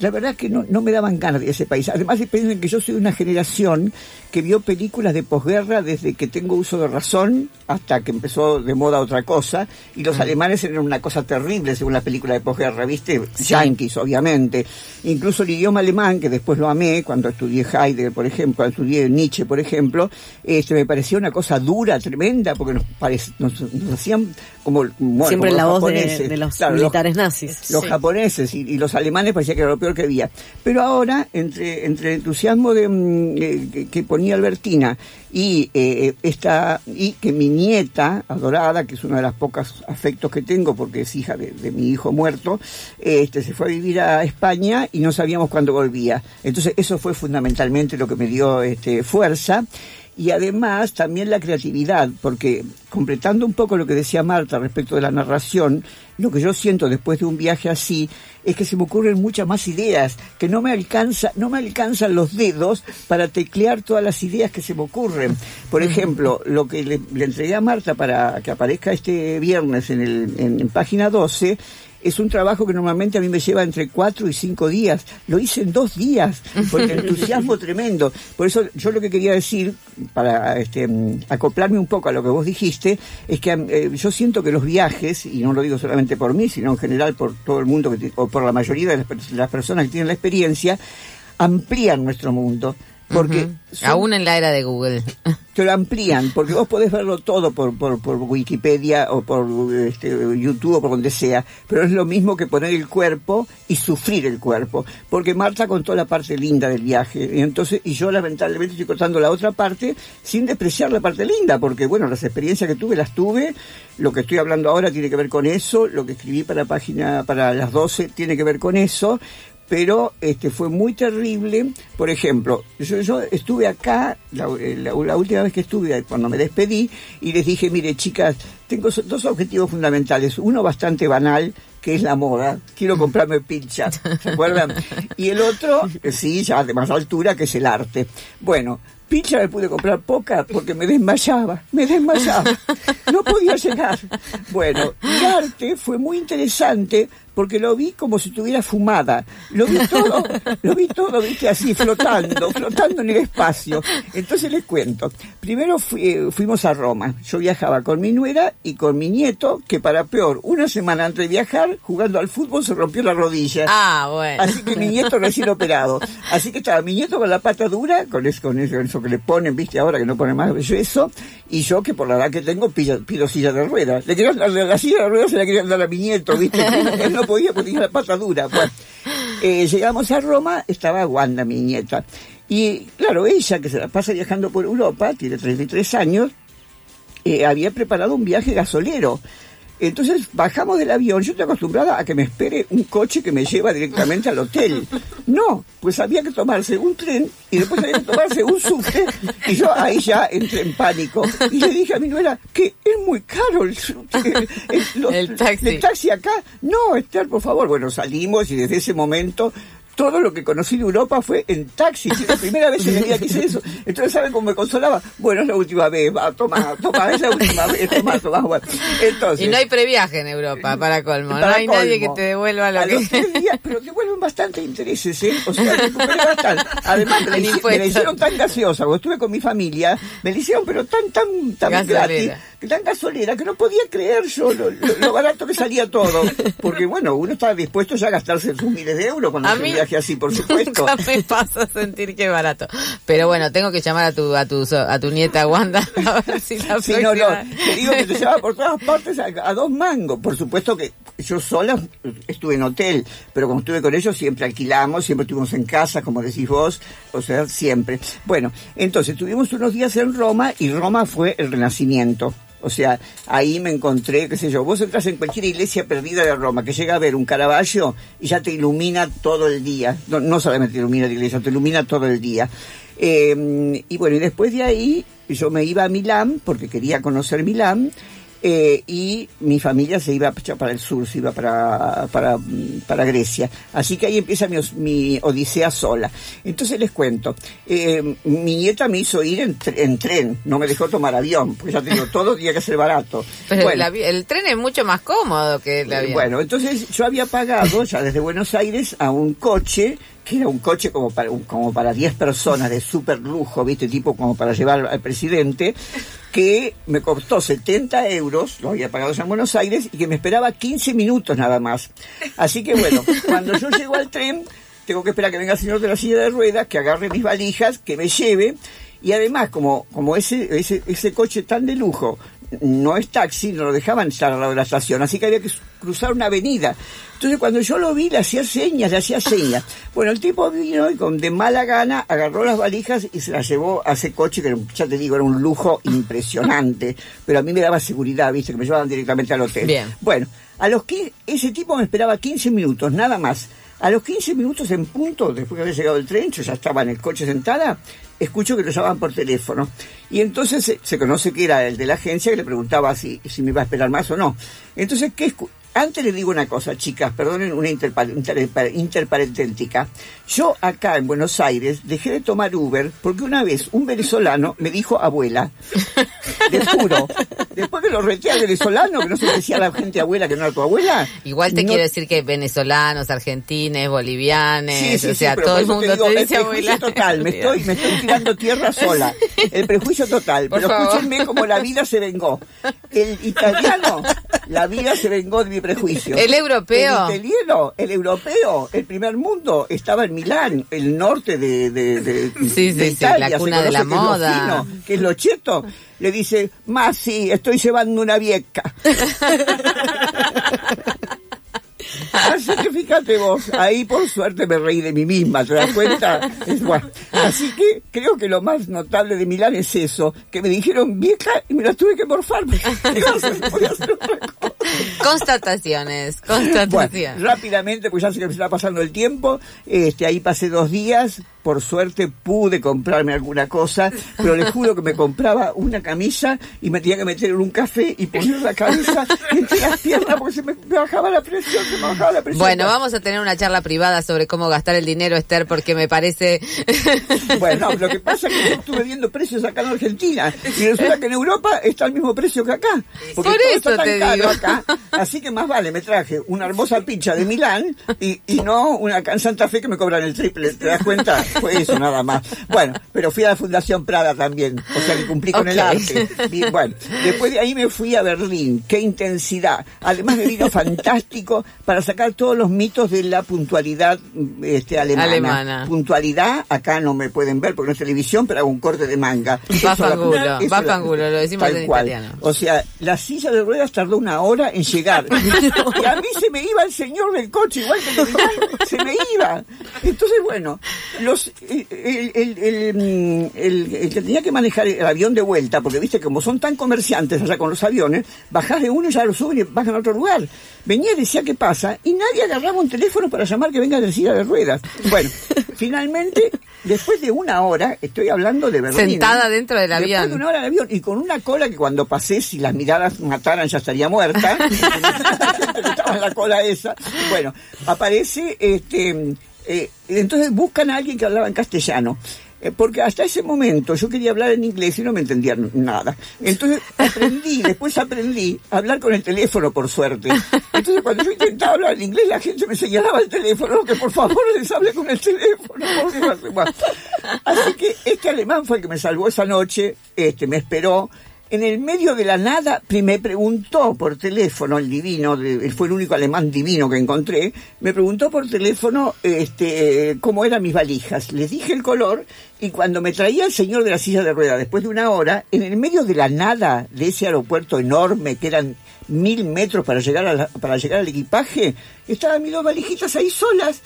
S3: la verdad es que no, no me daban ganas de ese país. Además, piensen que yo soy de una generación que vio películas de posguerra desde que tengo uso de razón hasta que empezó de moda otra cosa. Y los alemanes eran una cosa terrible según la película de posguerra, ¿viste? Yankees, obviamente. Incluso el idioma alemán, que después lo amé cuando estudié Heidegger, por ejemplo, cuando estudié Nietzsche, por ejemplo, este me parecía una cosa dura, tremenda, porque nos, nos, nos hacían como. bueno,
S4: Siempre
S3: como
S4: la voz de, los
S3: Claro, los-
S4: militares nazis.
S3: los japoneses y, y los alemanes parecía que era lo peor que había. Pero ahora, entre, entre el entusiasmo de, mm, eh, que, ponía Albertina y eh, esta y que mi nieta adorada, que es uno de los pocos afectos que tengo porque es hija de, de mi hijo muerto, este se fue a vivir a España y no sabíamos cuándo volvía. Entonces eso fue fundamentalmente lo que me dio este, fuerza y además también la creatividad, porque completando un poco lo que decía Marta respecto de la narración, lo que yo siento después de un viaje así es que se me ocurren muchas más ideas, que no me alcanza, no me alcanzan los dedos para teclear todas las ideas que se me ocurren. Por ejemplo, lo que le, le entregué a Marta para que aparezca este viernes en, el, en, en página 12 es un trabajo que normalmente a mí me lleva entre cuatro y cinco días. Lo hice en dos días, por el entusiasmo *laughs* tremendo. Por eso yo lo que quería decir, para este, acoplarme un poco a lo que vos dijiste, es que eh, yo siento que los viajes, y no lo digo solamente por mí, sino en general por todo el mundo, que o por la mayoría de las, las personas que tienen la experiencia, amplían nuestro mundo. Porque son-
S1: Aún en la era de Google.
S3: te lo amplían, porque vos podés verlo todo por, por, por Wikipedia o por este, YouTube o por donde sea, pero es lo mismo que poner el cuerpo y sufrir el cuerpo, porque Marta contó la parte linda del viaje, y entonces, y yo lamentablemente estoy contando la otra parte sin despreciar la parte linda, porque bueno, las experiencias que tuve las tuve, lo que estoy hablando ahora tiene que ver con eso, lo que escribí para página, para las 12 tiene que ver con eso, pero este fue muy terrible. Por ejemplo, yo, estuve acá, la, la- la última vez que estuve, cuando me despedí, y les dije, mire chicas, tengo dos objetivos fundamentales. Uno bastante banal, que es la moda. Quiero comprarme pincha, ¿se acuerdan? Y el otro, eh, sí, ya de más altura, que es el arte. Bueno, pincha me pude comprar poca porque me desmayaba, me desmayaba. No podía llegar. Bueno, y arte fue muy interesante porque lo vi como si estuviera fumada. Lo vi todo, lo vi todo, viste, así, flotando, flotando en el espacio. Entonces les cuento. Primero fui- fuimos a Roma. Yo viajaba con mi nuera y con mi nieto, que para peor, una semana antes de viajar, jugando al fútbol, se rompió la rodilla.
S2: Ah, bueno.
S3: Así que mi nieto recién operado. Así que estaba mi nieto con la pata dura, con eso, con eso, eso que le ponen, viste, ahora que no pone más eso, y yo que por la edad que tengo pido, pido silla de ruedas. Le querían dar la, la silla de ruedas se la querían dar a mi nieto, viste, él no podía porque tenía la pata dura. Bueno, eh, llegamos a Roma, estaba Wanda, mi nieta. Y claro, ella que se la pasa viajando por Europa, tiene 33 años, eh, había preparado un viaje gasolero. Entonces bajamos del avión, yo estoy acostumbrada a que me espere un coche que me lleva directamente al hotel. No, pues había que tomarse un tren y después había que tomarse un subte y yo ahí ya entré en pánico. Y le dije a mi nuera que es muy caro el, subte, *laughs* el, el- los-
S2: El taxi.
S3: el taxi acá. No, Esther, por favor. Bueno, salimos y desde ese momento todo lo que conocí de Europa fue en taxi. Es la primera vez en mi vida que hice eso. Entonces, ¿saben cómo me consolaba? Bueno, es la última vez. Va, toma, toma, es la última vez. Toma, toma. Bueno, entonces,
S1: Y no hay previaje en Europa, para colmo. no hay nadie que te devuelva lo
S3: a
S1: que...
S3: los tres *laughs* días, pero devuelven bastante intereses, ¿eh? O sea, bastante. Además, me *laughs* la, me hicieron tan gaseosa, cuando estuve con mi familia, me la hicieron, pero tan, tan, tan
S1: Gasolera.
S3: gratis, tan gasolera, que no podía creer yo lo, lo- lo barato que salía todo. Porque, bueno, uno estaba dispuesto ya a gastarse sus miles de euros cuando
S1: A
S3: un
S1: mí
S3: viaje así, por *laughs* supuesto.
S1: Nunca me pasa sentir que es barato. Pero bueno, tengo que llamar a tu a tu a tu nieta Wanda *laughs* a ver si la
S3: Sí, no, no, te digo que te *laughs* llevaba por todas partes a, a dos mangos. Por supuesto que yo sola estuve en hotel, pero como estuve con ellos siempre alquilamos, siempre estuvimos en casa, como decís vos, o sea, siempre. Bueno, entonces tuvimos unos días en Roma y Roma fue el renacimiento. O sea, ahí me encontré, qué sé yo, vos entras en cualquier iglesia perdida de Roma que llega a ver un Caravaggio y ya te ilumina todo el día. No, solamente te ilumina la iglesia, te ilumina todo el día. Eh, y bueno, y después de ahí yo me iba a Milán porque quería conocer Milán eh, y mi familia se iba para el sur, se iba para, para, para Grecia. Así que ahí empieza mi, mi odisea sola. Entonces les cuento, eh, mi nieta me hizo ir en, en tren, no me dejó tomar avión, porque ya te digo, todo tenía que ser barato. *laughs*
S1: Pero
S3: Bueno,
S1: el, el tren es mucho más cómodo que el avión.
S3: bueno, entonces yo había pagado ya desde Buenos Aires a un coche, que era un coche como para un- como para 10 personas de súper lujo, ¿viste? Tipo como para llevar al presidente, que me costó 70 euros, lo había pagado ya en Buenos Aires, y que me esperaba 15 minutos nada más. Así que bueno, *laughs* cuando yo llego al tren, tengo que esperar que venga el señor de la silla de ruedas, que agarre mis valijas, que me lleve, y además, como, como ese, ese, ese coche tan de lujo no es taxi, no lo dejaban estar al lado de la estación, así que había que cruzar una avenida. Entonces cuando yo lo vi, le hacía señas, le hacía señas. Bueno, el tipo vino y con de mala gana agarró las valijas y se las llevó a ese coche, que ya te digo, era un lujo impresionante, pero a mí me daba seguridad, viste, que me llevaban directamente al hotel.
S1: Bien.
S3: Bueno, a los qui- ese tipo me esperaba 15 minutos, nada más. A los 15 minutos en punto, después de haber llegado el tren, yo ya estaba en el coche sentada, escucho que lo llamaban por teléfono. Y entonces se, conoce que era el de la agencia que le preguntaba si, si me iba a esperar más o no. Entonces, ¿qué Antes les digo una cosa, chicas, perdonen una interpa- interpa- interparenténtica. Yo acá en Buenos Aires dejé de tomar Uber porque una vez un venezolano me dijo abuela. *laughs* Les juro. Después que lo reté al venezolano, que no se decía a la gente abuela que no era tu abuela.
S1: Igual te
S3: no-
S1: quiero decir que venezolanos, argentines, bolivianos,
S3: Sí, sí,
S1: o
S3: sí,
S1: sea,
S3: pero
S1: todo el mundo
S3: digo,
S1: te
S3: el
S1: dice
S3: prejuicio
S1: abuela.
S3: total, me estoy, me estoy tirando tierra *laughs* sola. El prejuicio total.
S1: Por
S3: pero
S1: favor.
S3: escúchenme cómo la vida se vengó. El italiano, la vida se vengó de mi prejuicio.
S1: El europeo.
S3: El italiano, el europeo, el primer mundo, estaba en Milán, el norte de, de, de,
S1: Sí, sí,
S3: de
S1: sí,
S3: Italia,
S1: la
S3: se
S1: cuna de la
S3: que es
S1: moda.
S3: fino, que es lo cheto. Le dice, más sí, estoy llevando una vieja. *laughs* Así que fíjate vos, ahí por suerte me reí de mí misma, ¿te das cuenta? Es bueno. Así que creo que lo más notable de Milán es eso, que me dijeron vieja y me las tuve que morfar, *laughs* cosa.
S1: Constataciones,
S3: Bueno,
S1: constataciones.
S3: rápidamente, pues ya se me está pasando el tiempo, este, ahí pasé dos días, por suerte pude comprarme alguna cosa, pero les juro que me compraba una camisa y me tenía que meter en un café y poner la cabeza entre las piernas porque se me bajaba la presión, se me bajaba la presión.
S1: Bueno, vamos a tener una charla privada sobre cómo gastar el dinero, Esther, porque me parece... *laughs*
S3: Bueno, lo que pasa es que yo estuve viendo precios acá en Argentina y resulta que en Europa está al mismo precio que acá. Porque
S1: Por
S3: todo
S1: eso
S3: está tan
S1: te
S3: caro
S1: digo.
S3: acá. Así que más vale, me traje una hermosa pincha de Milán y, y no una acá en Santa Fe que me cobran el triple. ¿Te das cuenta? Fue eso nada más. Bueno, pero fui a la Fundación Prada también. O sea que cumplí con el arte. Y bueno, después de ahí me fui a Berlín. Qué intensidad. Además me vino fantástico para sacar todos los mitos de la puntualidad este, alemana.
S1: Alemana.
S3: Puntualidad, acá no me pueden ver porque no es televisión, pero hago un corte de manga.
S1: Va fangulo,
S3: la-
S1: va
S3: la-
S1: fangulo, lo decimos en
S3: cual.
S1: italiano.
S3: O sea, la silla de ruedas tardó una hora en llegar. *laughs* y a mí se me iba el señor del coche, igual que el se me iba. Entonces, bueno, los, el, el, el- el, el- el que tenía que manejar el avión de vuelta, porque viste, como son tan comerciantes allá con los aviones, bajás de uno y ya lo suben y bajan a otro lugar. Venía y decía qué pasa, y nadie agarraba un teléfono para llamar que venga de silla de ruedas. Bueno, *laughs* finalmente, después de una hora, estoy hablando de Berlín.
S1: Sentada dentro del
S3: Después
S1: avión.
S3: de una hora del avión y con una cola que cuando pasé, si las miradas mataran, ya estaría muerta. *laughs* *laughs* Estaba en la cola esa. Bueno, aparece, este, eh, entonces buscan a alguien que hablaba en castellano. Eh, Porque hasta ese momento yo quería hablar en inglés y no me entendían nada. Entonces aprendí, *laughs* después aprendí a hablar con el teléfono, por suerte. Entonces cuando yo intentaba hablar en inglés, la gente me señalaba el teléfono, que por favor les hable con el teléfono. Así que este alemán fue el que me salvó esa noche, este, me esperó. En el medio de la nada me preguntó por teléfono, el divino, él fue el único alemán divino que encontré, me preguntó por teléfono este, cómo eran mis valijas. Les dije el color y cuando me traía el señor de la silla de ruedas, después de una hora, en el medio de la nada de ese aeropuerto enorme que eran mil metros para llegar, a la- para llegar al equipaje, estaban mis dos valijitas ahí solas.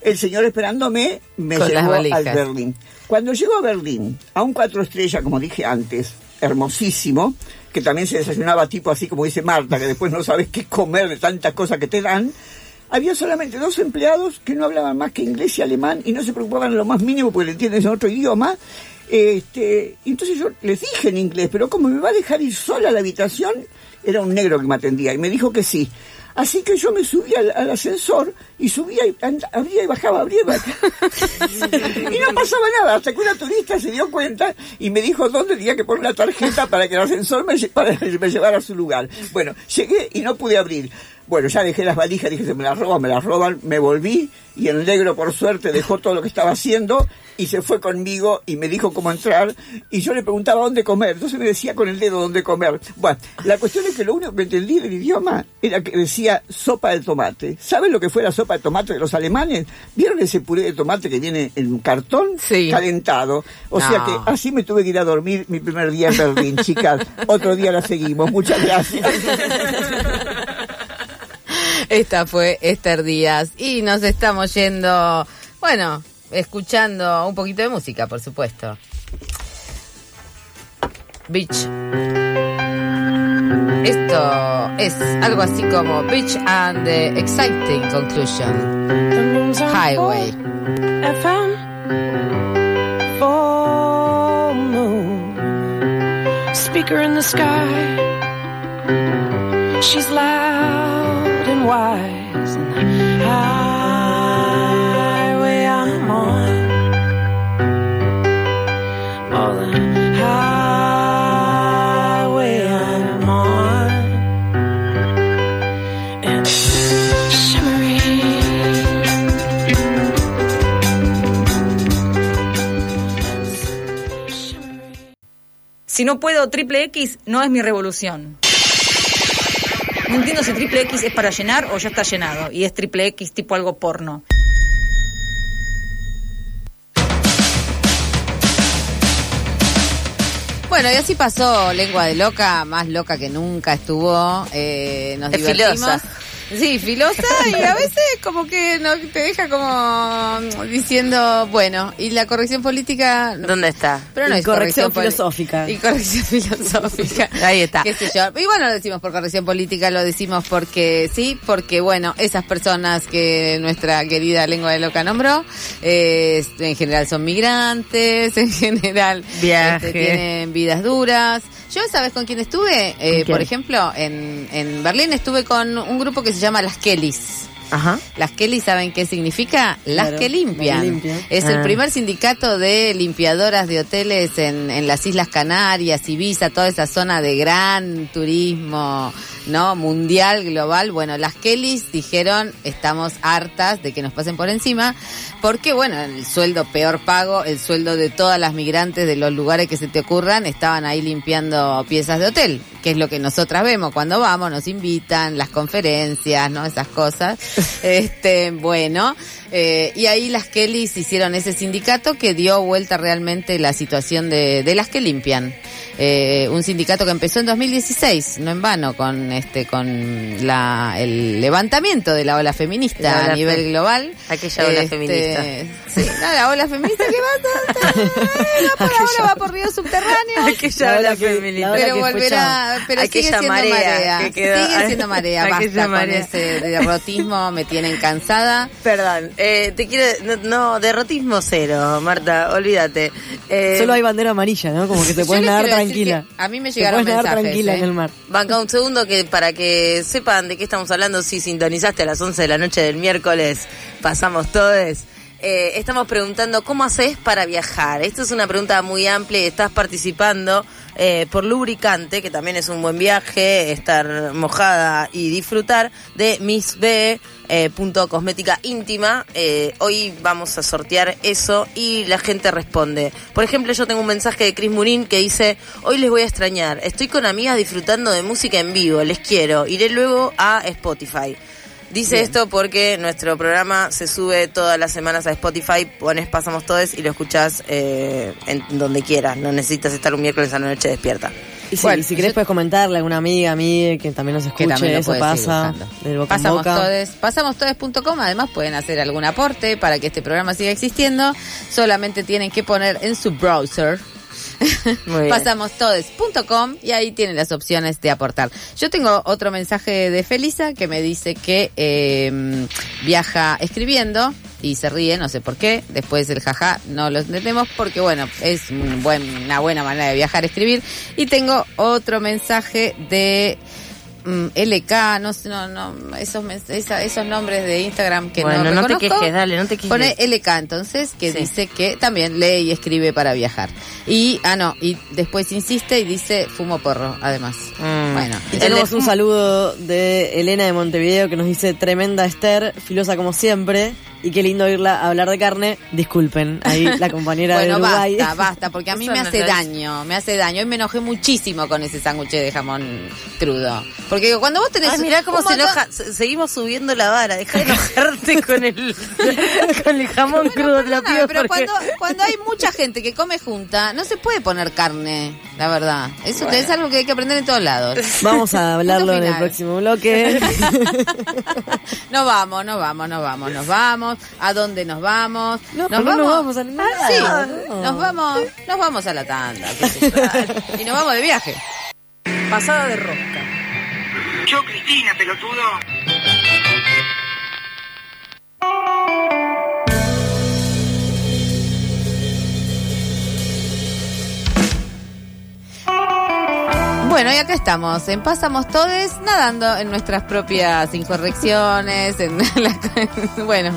S3: El señor esperándome me
S1: Con
S3: llevó al. Berlín. Cuando llego a Berlín, a un cuatro estrellas, como dije antes, hermosísimo, que también se desayunaba tipo así como dice Marta, que después no sabes qué comer de tantas cosas que te dan, había solamente dos empleados que no hablaban más que inglés y alemán y no se preocupaban lo más mínimo porque le entienden en otro idioma. Este, entonces yo les dije en inglés, pero como me va a dejar ir sola a la habitación, era un negro que me atendía y me dijo que sí. Así que yo me subí al, al ascensor y subía y and- abría y bajaba, abría y bajaba. *laughs* y no pasaba nada, hasta que una turista se dio cuenta y me dijo dónde tenía que poner la tarjeta para que el ascensor me, lle- para- me llevara a su lugar. Bueno, llegué y no pude abrir. Bueno, ya dejé las valijas, dije, se me las roban, me las roban, me volví y el negro por suerte dejó todo lo que estaba haciendo y se fue conmigo y me dijo cómo entrar y yo le preguntaba dónde comer, entonces me decía con el dedo dónde comer. Bueno, la cuestión es que lo único que entendí del idioma era que decía sopa de tomate. ¿Saben lo que fue la sopa de tomate de los alemanes? ¿Vieron ese puré de tomate que viene en un cartón
S1: Sí.
S3: calentado? O sea que así me tuve que ir a dormir mi primer día en Berlín, chicas. Otro día la seguimos. Muchas gracias. *laughs*
S1: Esta fue Esther Díaz y nos estamos yendo, bueno, escuchando un poquito de música, por supuesto. Beach. Esto es algo así como Beach and the Exciting Conclusion. Highway.
S5: FM speaker in the sky she's loud
S6: Si no puedo triple X, no es mi revolución. No entiendo si triple X es para llenar o ya está llenado. Y es triple X tipo algo porno.
S1: Bueno, y así pasó Lengua de Loca, más loca que nunca estuvo. Eh, nos
S2: Es
S1: divertimos.
S2: filosa.
S1: Sí, filosa y a veces como que no te deja como diciendo, bueno, y la corrección política
S2: ¿Dónde está?
S1: pero no
S4: Y
S1: es
S4: corrección
S1: poli-
S4: filosófica.
S1: Y corrección *laughs* filosófica.
S2: Ahí está.
S1: Qué sé yo. Y bueno, lo decimos por corrección política, lo decimos porque sí, porque bueno, esas personas que nuestra querida lengua de loca nombró, eh, en general son migrantes, *laughs* en general este, tienen vidas duras. Yo, ¿sabes con quién estuve? Eh,
S4: ¿Con quién?
S1: por ejemplo, en, en Berlín estuve con un grupo que se llama Las Kellys.
S2: Ajá.
S1: Las Kelly, ¿saben qué significa? Las
S4: Claro,
S1: que limpian.
S4: las que limpian.
S1: Es
S2: Ah.
S1: el primer sindicato de limpiadoras de hoteles en, en las Islas Canarias, Ibiza, toda esa zona de gran turismo, ¿no? Mundial, global. Bueno, las Kellys dijeron, estamos hartas de que nos pasen por encima, porque bueno, el sueldo peor pago, el sueldo de todas las migrantes de los lugares que se te ocurran, estaban ahí limpiando piezas de hotel, que es lo que nosotras vemos cuando vamos, nos invitan, las conferencias, ¿no? Esas cosas. Este, bueno, eh, y ahí las Kellys hicieron ese sindicato que dio vuelta realmente la situación de, de las que limpian. Eh, un sindicato que empezó en 2016, no en vano, con este, con la, el levantamiento de la ola feminista
S2: La ola
S1: a nivel
S2: fe-
S1: global.
S2: Aquella ola feminista.
S1: Sí, *laughs* no, la ola feminista que va, no, por ahora va por ríos subterráneos.
S2: Aquella
S4: La
S2: ola
S4: que-
S2: feminista.
S1: Pero volverá, pero sigue
S2: Aquella
S1: siendo
S2: marea
S1: marea.
S2: que quedó-
S1: Sigue siendo marea, *laughs*
S2: Aquella
S1: basta con
S2: marea.
S1: ese derrotismo, me tienen cansada.
S2: Perdón, eh, te quiero. No, no, derrotismo cero, Marta, olvídate. Eh,
S4: Solo hay bandera amarilla, ¿no? Como que te *laughs* puedes nadar tranquila.
S1: a mí me
S4: Te
S1: llegaron
S4: nadar
S1: mensajes,
S4: tranquila
S1: ¿eh?
S4: en el mar.
S2: Banca un segundo que para que sepan de qué estamos hablando, si sintonizaste a las 11 de la noche del miércoles, pasamos todos. Eh, estamos preguntando cómo haces para viajar. Esto es una pregunta muy amplia y estás participando eh, por lubricante, que también es un buen viaje, estar mojada y disfrutar de Miss B. eh, punto cosmética íntima. Eh, hoy vamos a sortear eso y la gente responde. Por ejemplo, yo tengo un mensaje de Chris Murín que dice, hoy les voy a extrañar, estoy con amigas disfrutando de música en vivo, les quiero, iré luego a Spotify. Dice
S1: Bien.
S2: esto porque nuestro programa se sube todas las semanas a Spotify, pones Pasamos Todes y lo escuchás eh, en donde quieras, no necesitas estar un miércoles a la noche despierta.
S4: Y si,
S1: Bueno,
S4: y si querés
S1: yo-
S4: puedes comentarle a alguna amiga, amiga que también nos
S1: que
S4: escuche,
S1: también
S4: eso pasa. Del boca
S1: Pasamos
S4: boca.
S1: todes, pasamostodes.com, además pueden hacer algún aporte para que este programa siga existiendo, solamente tienen que poner en su browser
S2: Muy bien.
S1: pasamostodes.com y ahí tienen las opciones de aportar. Yo tengo otro mensaje de Felisa que me dice que eh, viaja escribiendo y se ríe, no sé por qué. Después el jaja no lo entendemos porque, bueno, es una buena manera de viajar, escribir. Y tengo otro mensaje de LK, no sé, no, no, esos, mens- esa- esos nombres de Instagram que
S2: Bueno,
S1: no
S2: no te quejes, dale, no te quejes.
S1: Pone LK entonces, que
S2: Sí.
S1: dice que también lee y escribe para viajar. Y, ah, no, y después insiste y dice fumo porro, además.
S2: Mm.
S1: Bueno,
S4: Y tenemos un saludo de Elena de Montevideo que nos dice tremenda Esther, filosa como siempre, y qué lindo oírla hablar de carne. Disculpen, ahí la *laughs* compañera
S1: bueno,
S4: de Uruguay.
S1: basta, basta, porque a mí
S2: Eso
S1: me
S2: no
S1: hace
S2: es-
S1: daño, me hace daño. Hoy me enojé muchísimo con ese sándwich de jamón crudo. Porque digo, cuando vos tenés...
S2: Ay, mirá cómo se enoja. Se- Seguimos subiendo la vara. Deja de enojarte *laughs* con el, *laughs* con el jamón crudo, te lo pido.
S1: pero
S2: porque-
S1: cuando, cuando hay mucha gente que come junta, no se puede poner carne, la verdad. Eso es algo que hay que aprender en todos lados.
S4: Vamos a hablarlo en el
S1: final.
S4: próximo bloque.
S1: No vamos, no vamos, no vamos, nos vamos. ¿A dónde nos vamos?
S4: No,
S1: nos
S4: no nos vamos a ningún
S1: Ah, sí,
S4: lado, no.
S1: nos vamos, nos vamos a la tanda. y nos vamos de viaje.
S6: Pasada de rosca.
S7: Yo, Cristina, pelotudo.
S1: Bueno, y acá estamos, en Pasamos Todes, nadando en nuestras propias incorrecciones, en *laughs* la- *laughs* bueno,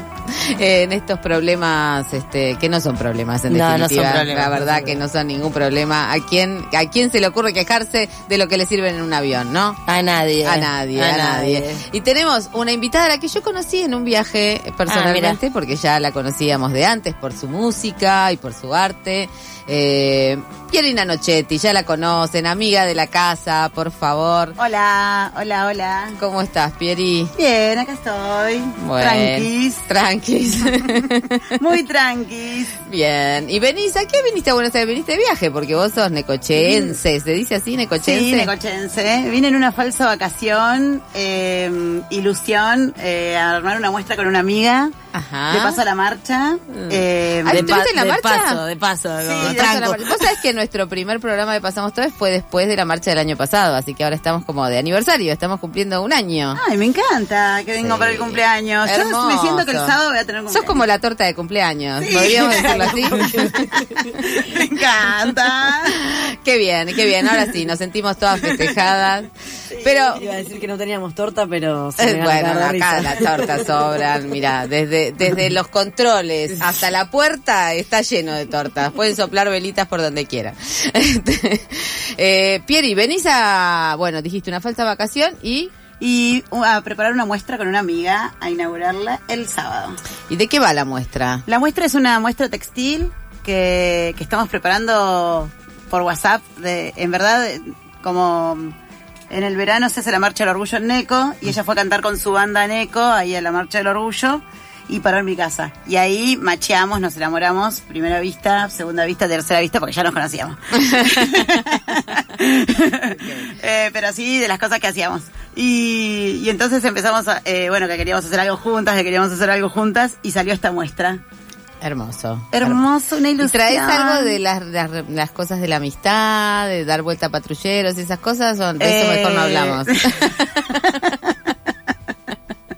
S1: en estos problemas, este, que no son problemas en
S2: No, no
S1: definitiva,
S2: son problemas,
S1: la verdad que no son ningún problema. ¿A quién, a quién se le ocurre quejarse de lo que le sirven en un avión, no?
S2: A nadie.
S1: A nadie, a, nadie. Y tenemos una invitada a la que yo conocí en un viaje personalmente, porque ya la conocíamos de antes por su música y por su arte. Eh, Pierina Nochetti, ya la conocen, amiga de la casa, por favor.
S8: Hola, hola, hola.
S1: ¿Cómo estás, Pieri?
S8: Bien, acá estoy.
S1: Bueno,
S8: Tranquis.
S1: Tranquis. *laughs*
S8: Muy tranquis.
S1: Bien. ¿Y venís? ¿A qué viniste a Buenos Aires? ¿Viniste de viaje? Porque vos sos necochense. ¿Se dice así, necochense?
S8: Sí, necochense. Vine en una falsa vacación, eh, ilusión, eh, a armar una muestra con una amiga.
S1: Ajá.
S8: De paso a la marcha. Eh,
S2: De,
S1: ¿estuviste en la
S2: de
S1: marcha?
S2: paso, de paso. como
S8: de
S1: Paso la
S2: tranco.
S1: marcha. Vos sabés que nuestro primer programa de Pasamos Todo fue después de la marcha del año pasado, así que ahora estamos como de aniversario, estamos cumpliendo un año.
S8: Ay, me encanta que vengo
S1: Sí.
S8: para el cumpleaños. Yo me siento que el sábado voy a tener cumpleaños.
S1: Sos como la torta de cumpleaños, podríamos decirlo así. *laughs*
S8: me encanta.
S1: qué bien, qué bien, ahora sí, nos sentimos todas festejadas. Pero
S4: Iba a decir que no teníamos torta, pero... se
S1: Eh,
S4: me
S1: bueno, acá las tortas sobran, mira, desde, desde los controles *laughs* hasta la puerta está lleno de tortas. Pueden soplar velitas por donde quieran. Este, *laughs* eh, Pieri, venís a, bueno, dijiste una falsa vacación y,
S8: Y uh, a preparar una muestra con una amiga, a inaugurarla el sábado.
S1: ¿y de qué va la muestra?
S8: La muestra es una muestra textil que, que estamos preparando por WhatsApp. De, en verdad, como en el verano se hace la Marcha del Orgullo en Neco y ella fue a cantar con su banda Neco ahí a la Marcha del Orgullo y paró en mi casa. Y ahí macheamos, nos enamoramos, primera vista, segunda vista, tercera vista, porque ya nos conocíamos. *laughs* Eh, pero sí, de las cosas que hacíamos. Y, y entonces empezamos a, eh, bueno, que queríamos hacer algo juntas, que queríamos hacer algo juntas y salió esta muestra.
S1: Hermoso.
S8: Hermoso, una
S1: ¿Y
S8: ilusión.
S1: traes algo de las, las, las cosas de la amistad, de dar vuelta a patrulleros y esas cosas? ¿O de eso
S8: Eh,
S1: mejor no hablamos? *laughs*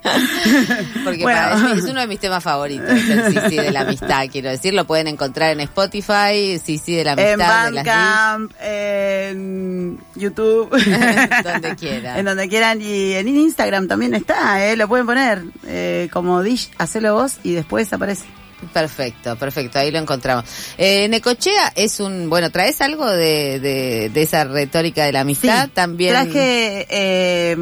S1: *laughs* Porque
S8: Bueno.
S1: para- es uno de mis temas favoritos, el *laughs* Sisi de la amistad, quiero decir. Lo pueden encontrar en Spotify, Sisi de la
S8: En
S1: amistad, de las
S8: Bandcamp, en YouTube. *laughs*
S1: Donde quieran.
S8: En donde quieran. Y en Instagram también está, ¿eh? Lo pueden poner eh, como Dish, hacelo vos y después aparece.
S1: Perfecto, perfecto, ahí lo encontramos. Eh, Necochea es un, bueno, ¿traes algo de, de, de esa retórica de la amistad?
S8: Sí,
S1: También.
S8: Traje eh,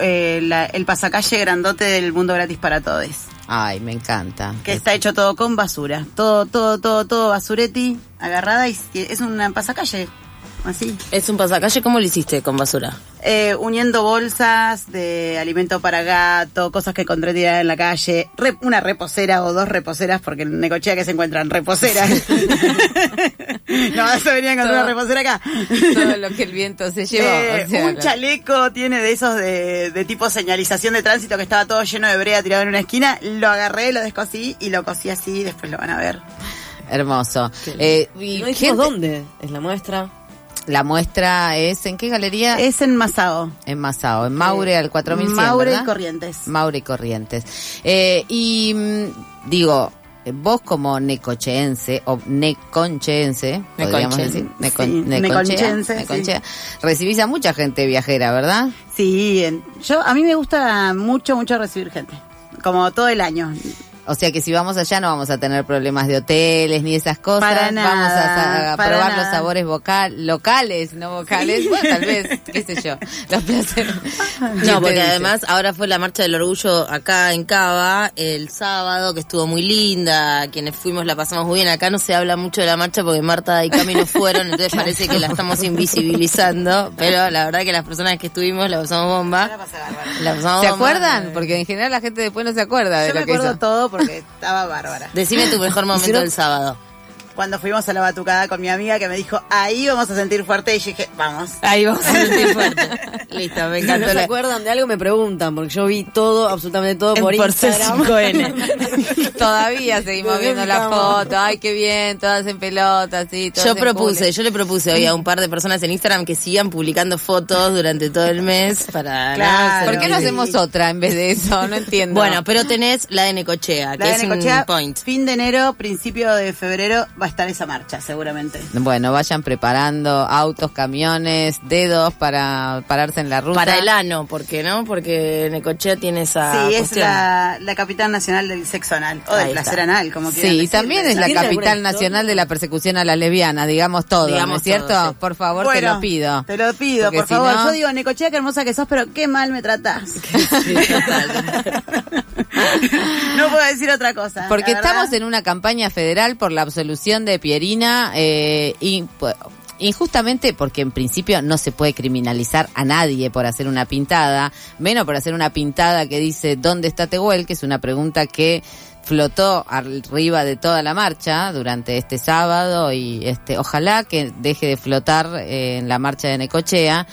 S8: eh, la- el pasacalle grandote del mundo gratis para todos.
S1: Ay, me encanta.
S8: Que está hecho todo con basura. Todo, todo, todo, todo basuretti, agarrada y es una pasacalle. Así.
S2: Es un pasacalle, ¿cómo lo hiciste con basura?
S8: Eh, uniendo bolsas de alimento para gato, cosas que encontré tiradas en la calle, re- una reposera o dos reposeras, porque en Necochea que se encuentran reposeras. *laughs* no vas a venir a encontrar
S1: Todo.
S8: una reposera acá.
S1: Todo lo que el viento se llevó.
S8: Eh,
S1: o sea,
S8: un chaleco tiene de esos de, de tipo señalización de tránsito que estaba todo lleno de brea tirado en una esquina. Lo agarré, lo descosí y lo cosí así, después lo van a ver.
S1: Hermoso. Eh, y
S4: No
S1: gente-
S4: dónde es la muestra.
S1: La muestra es, ¿en qué galería?
S8: Es en Masao.
S1: En Masao, en Maure al 4100,
S8: Maure
S1: ¿verdad?
S8: y Corrientes.
S1: Maure y Corrientes. Eh, y mm, digo, eh, vos como necocheense o neconcheense, podríamos decir, necon-
S8: Sí,
S1: neconchea,
S8: neconchense, sí.
S1: neconchea, recibís a mucha gente viajera, ¿verdad?
S8: Sí, en- yo a mí me gusta mucho, mucho recibir gente. Como todo el año.
S1: O sea que si vamos allá no vamos a tener problemas de hoteles ni esas cosas.
S8: Para nada,
S1: vamos a, a
S8: para
S1: probar
S8: nada.
S1: los sabores vocal, locales, no vocales. Bueno, tal vez, qué sé yo, los placeres. *laughs* ¿Quién te
S2: No, porque además ahora fue la marcha del orgullo acá en Cava el sábado, que estuvo muy linda, quienes fuimos la pasamos muy bien. Acá no se habla mucho de la marcha porque Marta y Cami no fueron, entonces parece que la estamos invisibilizando, pero la verdad que las personas que estuvimos la pasamos bomba. La pasamos
S1: ¿Se
S2: bomba.
S1: acuerdan? Porque en general la gente después no se acuerda de
S8: Yo
S1: lo
S8: me
S1: que
S8: acuerdo
S1: hizo.
S8: todo porque estaba bárbara.
S2: Decime tu mejor momento del sábado.
S8: Cuando fuimos a la batucada con mi amiga que me dijo, ahí vamos a sentir fuerte, y yo dije, vamos.
S2: Ahí vamos a sentir *laughs* fuerte. Listo, me
S4: Si no
S2: encantó
S4: se acuerdan de algo, me preguntan, porque yo vi todo, absolutamente todo por,
S2: por
S4: Instagram.
S2: C5N. *laughs*
S1: Todavía seguimos viendo la foto. Ay, qué bien, todas en pelotas, sí. todas
S2: Yo
S1: en
S2: propuse, yo le propuse hoy a un par de personas en Instagram que sigan publicando fotos durante todo el mes para...
S8: Claro.
S1: ¿Por qué no
S8: Sí.
S1: hacemos otra en vez de eso? No entiendo.
S2: Bueno, pero tenés la de Necochea,
S8: La
S2: que
S8: de
S2: es
S8: Necochea,
S2: un point.
S8: fin de enero, principio de febrero, va estar esa marcha, seguramente.
S1: Bueno, vayan preparando autos, camiones, dedos para pararse en la ruta.
S2: Para el ano, ¿por qué no? Porque Necochea tiene esa
S8: sí, es la, la capital nacional del sexo anal, o del
S2: Ahí
S8: placer
S2: está.
S8: anal, como quieran
S1: Sí, y también es la
S4: ¿Tiene alguna
S1: capital nacional de la persecución a las lesbianas, digamos todo, ¿no es cierto?
S2: todo, sí.
S1: Por favor, te lo pido.
S8: Te lo pido,
S1: Porque
S8: por
S1: si
S8: favor.
S1: no-
S8: Yo digo, Necochea, qué hermosa que sos, pero qué mal me tratás. *laughs* *laughs* no puedo decir otra cosa.
S1: Porque
S8: la
S1: estamos en una campaña federal por la absolución de Pierina eh, y, pu- injustamente porque en principio no se puede criminalizar a nadie por hacer una pintada, menos por hacer una pintada que dice ¿dónde está Tehuel? que es una pregunta que flotó arriba de toda la marcha durante este sábado y este ojalá que deje de flotar eh, en la marcha de Necochea,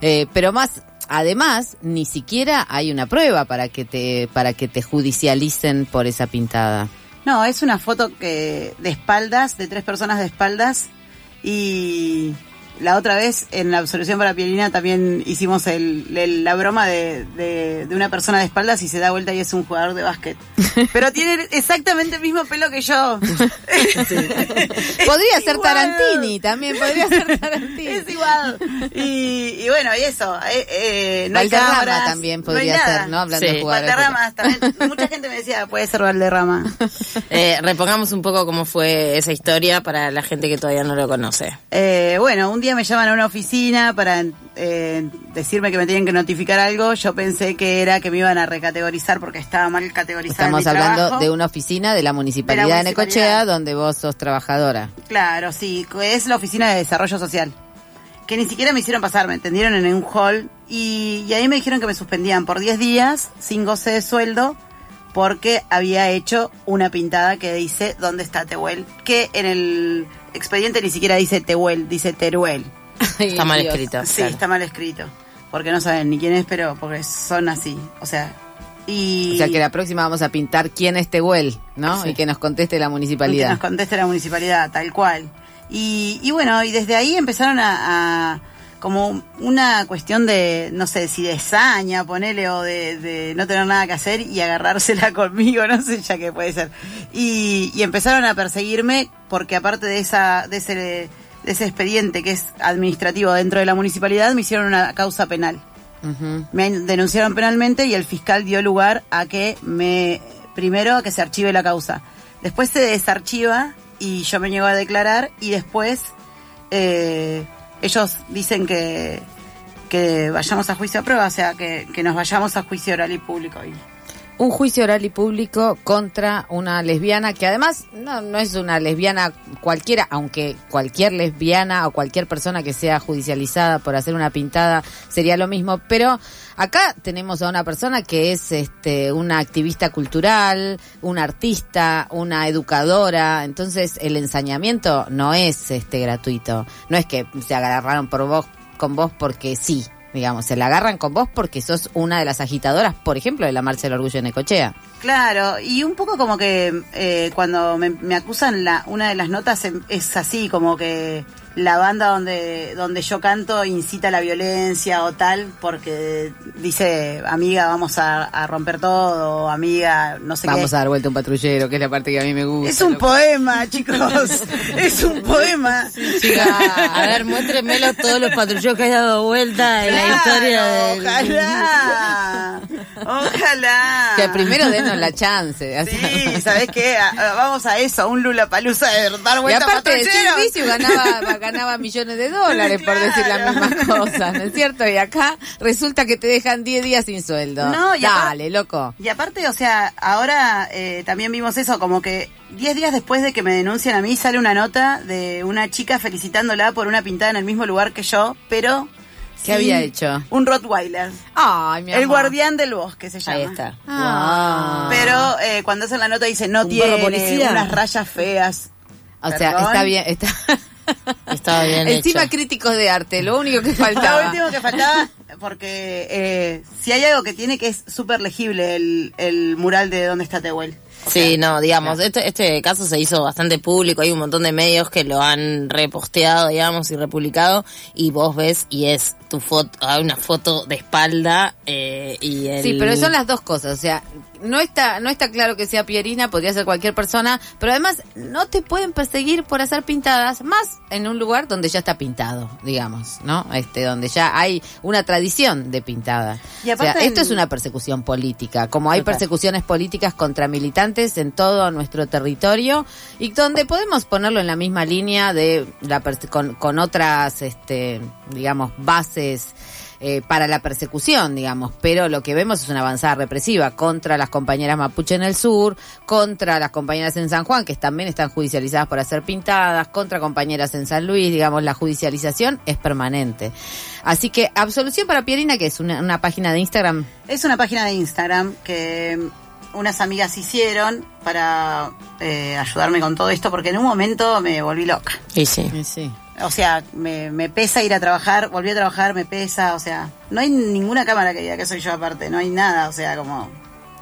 S1: Eh, pero más además ni siquiera hay una prueba para que te para que te judicialicen por esa pintada.
S8: No, es una foto que de espaldas, de tres personas de espaldas. Y la otra vez en la absolución para Pielina también hicimos el, el- la broma de, de- de una persona de espaldas y se da vuelta y es un jugador de básquet. *laughs* Pero tiene exactamente el mismo pelo que yo. *laughs*
S1: Podría ser
S8: igual.
S1: Tarantini, también podría ser Tarantini.
S8: Es igual. Y, y bueno, y eso. eh, eh, no hay
S1: Valderrama
S8: cámaras,
S1: también
S8: no hay
S1: podría
S8: nada.
S1: ser, ¿no? Hablando
S2: Sí.
S1: de
S8: Valderrama también. Mucha gente me decía, puede ser Valderrama. *laughs*
S2: Eh, repongamos un poco cómo fue esa historia para la gente que todavía no lo conoce.
S8: Eh, bueno, un día me llaman a una oficina para eh, decirme que me tenían que notificar algo. Yo pensé que era que me iban a recategorizar porque estaba mal categorizada.
S1: Estamos
S8: mi
S1: hablando
S8: trabajo.
S1: de una oficina de la municipalidad de,
S8: municipalidad.
S1: Necochea donde vos sos trabajadora.
S8: Claro, sí, es la oficina de desarrollo social. Que ni siquiera me hicieron pasar, me entendieron en un hall. Y, y ahí me dijeron que me suspendían por 10 días, sin goce de sueldo, porque había hecho una pintada que dice ¿Dónde está Tehuel? Que en el expediente ni siquiera dice Tehuel, dice Teruel.
S2: Está mal
S1: Dios.
S2: escrito.
S8: Sí,
S2: claro.
S8: está mal escrito. Porque no saben ni quién es, pero porque son así. O sea, y.
S1: O sea que la próxima vamos a pintar quién es Tehuel, ¿no?
S8: Sí.
S1: Y que nos conteste la
S8: que
S1: municipalidad.
S8: nos conteste la municipalidad, tal cual. Y, y bueno, y desde ahí empezaron a, a- como una cuestión de, no sé, si de saña, ponele, o de, de no tener nada que hacer y agarrársela *laughs* conmigo, no sé ya qué puede ser. Y, y empezaron a perseguirme porque aparte de esa, de ese, de ese expediente que es administrativo dentro de la municipalidad, me hicieron una causa penal. Me denunciaron penalmente y el fiscal dio lugar a que me, primero a que se archive la causa. Después se desarchiva y yo me niego a declarar y después eh, ellos dicen que, que vayamos a juicio a prueba, o sea, que, que nos vayamos a juicio oral y público. Y,
S1: Un juicio oral y público contra una lesbiana que además no, no es una lesbiana cualquiera, aunque cualquier lesbiana o cualquier persona que sea judicializada por hacer una pintada sería lo mismo, pero acá tenemos a una persona que es este una activista cultural, una artista, una educadora, entonces el ensañamiento no es este gratuito, no es que se agarraron por vos con vos porque sí, digamos, se la agarran con vos porque sos una de las agitadoras, por ejemplo, de la Marcha del Orgullo de Necochea.
S8: Claro, y un poco como que eh, cuando me, me acusan, la, una de las notas em- es así, como que la banda donde, donde yo canto incita a la violencia o tal, porque dice, amiga, vamos a, a romper todo, amiga, no sé
S1: Vamos
S8: qué.
S1: a dar vuelta a un patrullero, que es la parte que a mí me gusta.
S8: Es un
S1: loco.
S8: poema, chicos, *laughs* es un poema.
S2: Chica, a ver, muéstremelo todos los patrulleros que hay dado vuelta en la historia del...
S8: Ojalá, ojalá.
S1: Que primero la chance. o *laughs* sea.
S8: Sí, ¿sabés qué? A- a- vamos a eso, a un Lula Palusa de dar
S1: Y
S8: vuelta
S1: aparte de servicio ganaba, *laughs* ganaba millones de dólares por decir las
S8: Claro.
S1: mismas cosas, ¿no es cierto? Y acá resulta que te dejan 10 días sin sueldo.
S8: No, y
S1: Dale, loco.
S8: Y aparte, o sea, ahora eh, también vimos eso, como que 10 días después de que me denuncian a mí sale una nota de una chica felicitándola por una pintada en el mismo lugar que yo, pero...
S1: ¿Qué había hecho?
S8: Un Rottweiler.
S1: Ay, mi
S8: El
S1: amor.
S8: guardián del bosque se llama.
S2: Ahí está.
S1: Ah.
S8: Pero eh, cuando hacen la nota dice no
S4: ¿Un
S8: tiene
S4: policía?
S8: unas rayas feas.
S1: O sea, está bien. Está... *laughs*
S2: Estaba bien
S1: Encima
S2: hecho.
S1: críticos de arte, lo único que *laughs*
S8: Lo
S1: faltaba.
S8: último que faltaba, porque eh, si hay algo que tiene que es súper legible el, el mural de dónde está Tehuel.
S2: Sí,
S8: sea,
S2: no, digamos, este, este caso se hizo bastante público, hay un montón de medios que lo han reposteado, digamos, y republicado, y vos ves, y es tu foto, hay una foto de espalda, eh, y el...
S1: Sí, pero son las dos cosas, o sea, no está no está claro que sea Pierina, podría ser cualquier persona, pero además no te pueden perseguir por hacer pintadas, más en un lugar donde ya está pintado, digamos, ¿no? Este donde ya hay una tradición de pintada.
S8: Y
S1: o sea,
S8: aparte
S1: esto es una persecución política, como hay persecuciones políticas contra militantes en todo nuestro territorio y donde podemos ponerlo en la misma línea de la con, con otras este digamos bases eh, para la persecución, digamos, pero lo que vemos es una avanzada represiva contra las compañeras mapuche en el sur, contra las compañeras en San Juan, que también están judicializadas por hacer pintadas, contra compañeras en San Luis, digamos, la judicialización es permanente. Así que, Absolución para Pierina, que es una página de Instagram.
S8: Es una página de Instagram que unas amigas hicieron para eh, ayudarme con todo esto, porque en un momento me volví loca.
S2: Y sí.
S1: Sí.
S8: O sea, me, me pesa ir a trabajar, volví a trabajar, me pesa, o sea, no hay ninguna cámara que diga que soy yo aparte, no hay nada, o sea, como...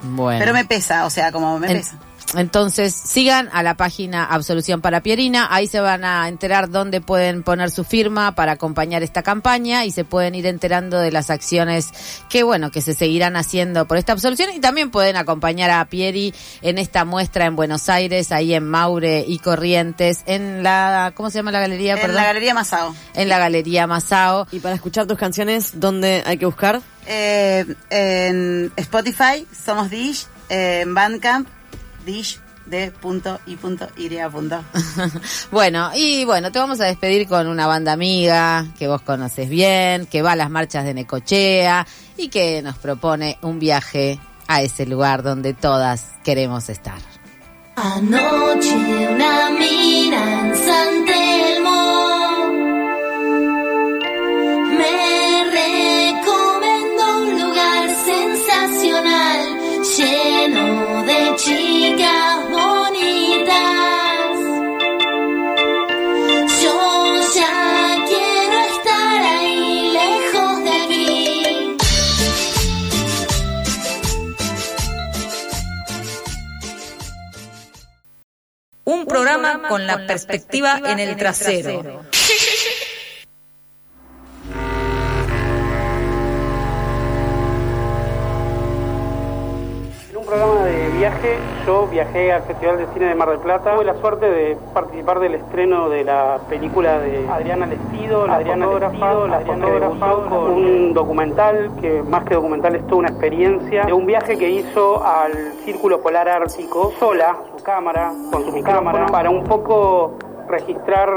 S1: Bueno.
S8: Pero me pesa, o sea, como me
S1: En-
S8: pesa.
S1: Entonces, sigan a la página Absolución para Pierina, ahí se van a enterar dónde pueden poner su firma para acompañar esta campaña y se pueden ir enterando de las acciones que, bueno, que se seguirán haciendo por esta absolución y también pueden acompañar a Pieri en esta muestra en Buenos Aires, ahí en Maure y Corrientes, en la, ¿cómo se llama la galería?
S8: En
S1: Perdón.
S8: la Galería Masao.
S1: en la Galería Masao.
S4: Y para escuchar tus canciones, ¿dónde hay que buscar?
S8: Eh, en Spotify somos Dish, eh, en Bandcamp, Dish de punto y punto y punto. *laughs*
S1: Bueno, y bueno, te vamos a despedir con una banda amiga que vos conoces bien, que va a las marchas de Necochea y que nos propone un viaje a ese lugar donde todas queremos estar.
S9: Anoche una mina en San
S6: con la perspectiva en el trasero.
S10: Yo viajé al Festival de Cine de Mar del Plata. Tuve la suerte de participar del estreno de la película de Adriana Lestido, la Adriana fotógrafa, la fotógrafa, con un documental que más que documental es toda una experiencia de un viaje que hizo al Círculo Polar Ártico sola, su cámara, con su cámara, para un poco registrar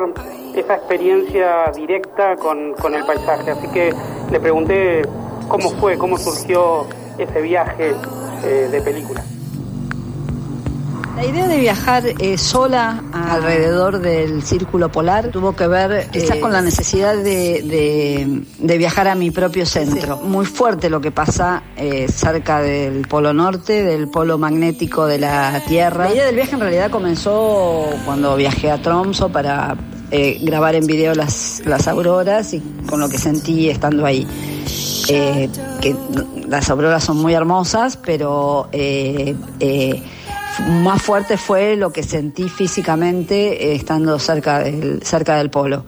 S10: esa experiencia directa con, con el paisaje. Así que le pregunté cómo fue, cómo surgió ese viaje eh, de película.
S11: La idea de viajar eh, sola alrededor del círculo polar tuvo que ver quizás con la necesidad de, de- de viajar a mi propio centro. Muy fuerte lo que pasa eh, cerca del polo norte, del polo magnético de la Tierra. La idea del viaje en realidad comenzó cuando viajé a Tromso para eh, grabar en video las, las auroras y con lo que sentí estando ahí. Eh, que las auroras son muy hermosas, pero eh, eh, más fuerte fue lo que sentí físicamente eh, estando cerca del, cerca del polo.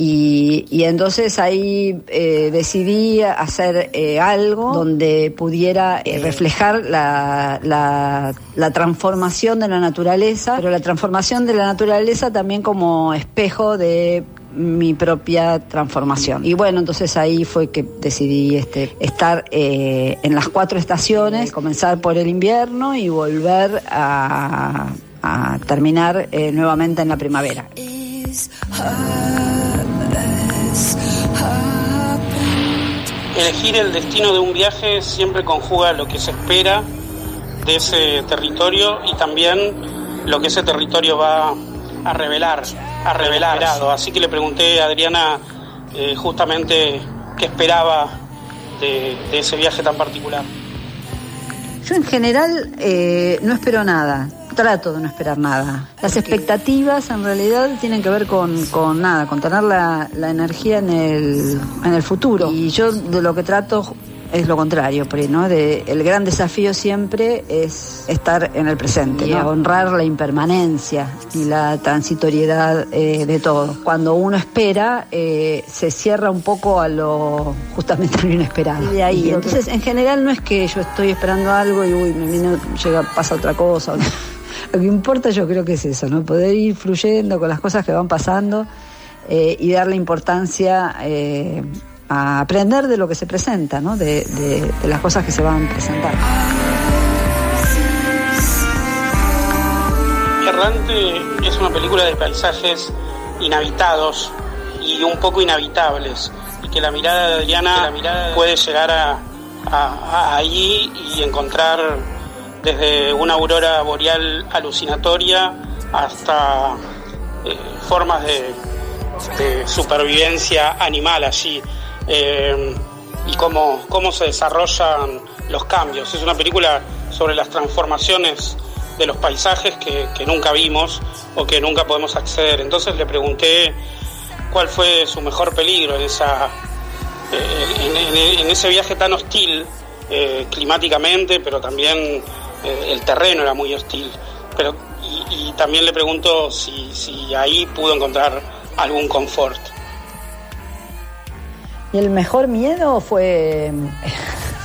S11: Y, y entonces ahí eh, decidí hacer eh, algo donde pudiera reflejar la, la, la transformación de la naturaleza, pero la transformación de la naturaleza también como espejo de mi propia transformación. Y bueno, entonces ahí fue que decidí este, estar eh, en las cuatro estaciones, comenzar por el invierno y volver a, terminar eh, nuevamente en la primavera.
S10: Elegir el destino de un viaje siempre conjuga lo que se espera de ese territorio y también lo que ese territorio va a revelar, a revelar. Así que le pregunté a Adriana eh, justamente qué esperaba de, de ese viaje tan particular.
S11: Yo en general eh, no espero nada, trato de no esperar nada. Las expectativas en realidad tienen que ver con, con nada, con tener la, la energía en el, en el futuro. Y yo de lo que trato es lo contrario, ¿no? De, el gran desafío siempre es estar en el presente, y honrar la impermanencia y la transitoriedad eh, de todo. Cuando uno espera, eh, se cierra un poco a lo justamente lo inesperado. Y de ahí, entonces en general no es que yo estoy esperando algo y uy, me vino, llega, pasa otra cosa. *laughs* Lo que importa yo creo que es eso, ¿no? Poder ir fluyendo con las cosas que van pasando eh, y darle importancia eh, a aprender de lo que se presenta, ¿no? De, de- de las cosas que se van presentando.
S10: Errante es una película de paisajes inhabitados y un poco inhabitables. que la mirada de Adriana puede llegar a, a- a allí y encontrar desde una aurora boreal alucinatoria hasta eh, formas de, de supervivencia animal allí eh, y cómo, cómo se desarrollan los cambios. Es una película sobre las transformaciones de los paisajes que, que nunca vimos o que nunca podemos acceder. Entonces le pregunté cuál fue su mejor peligro en, esa, eh, en, ese viaje tan hostil eh, climáticamente, pero también el terreno era muy hostil. Pero, y, y también le pregunto si, si ahí pudo encontrar algún confort.
S11: Y el mejor miedo fue,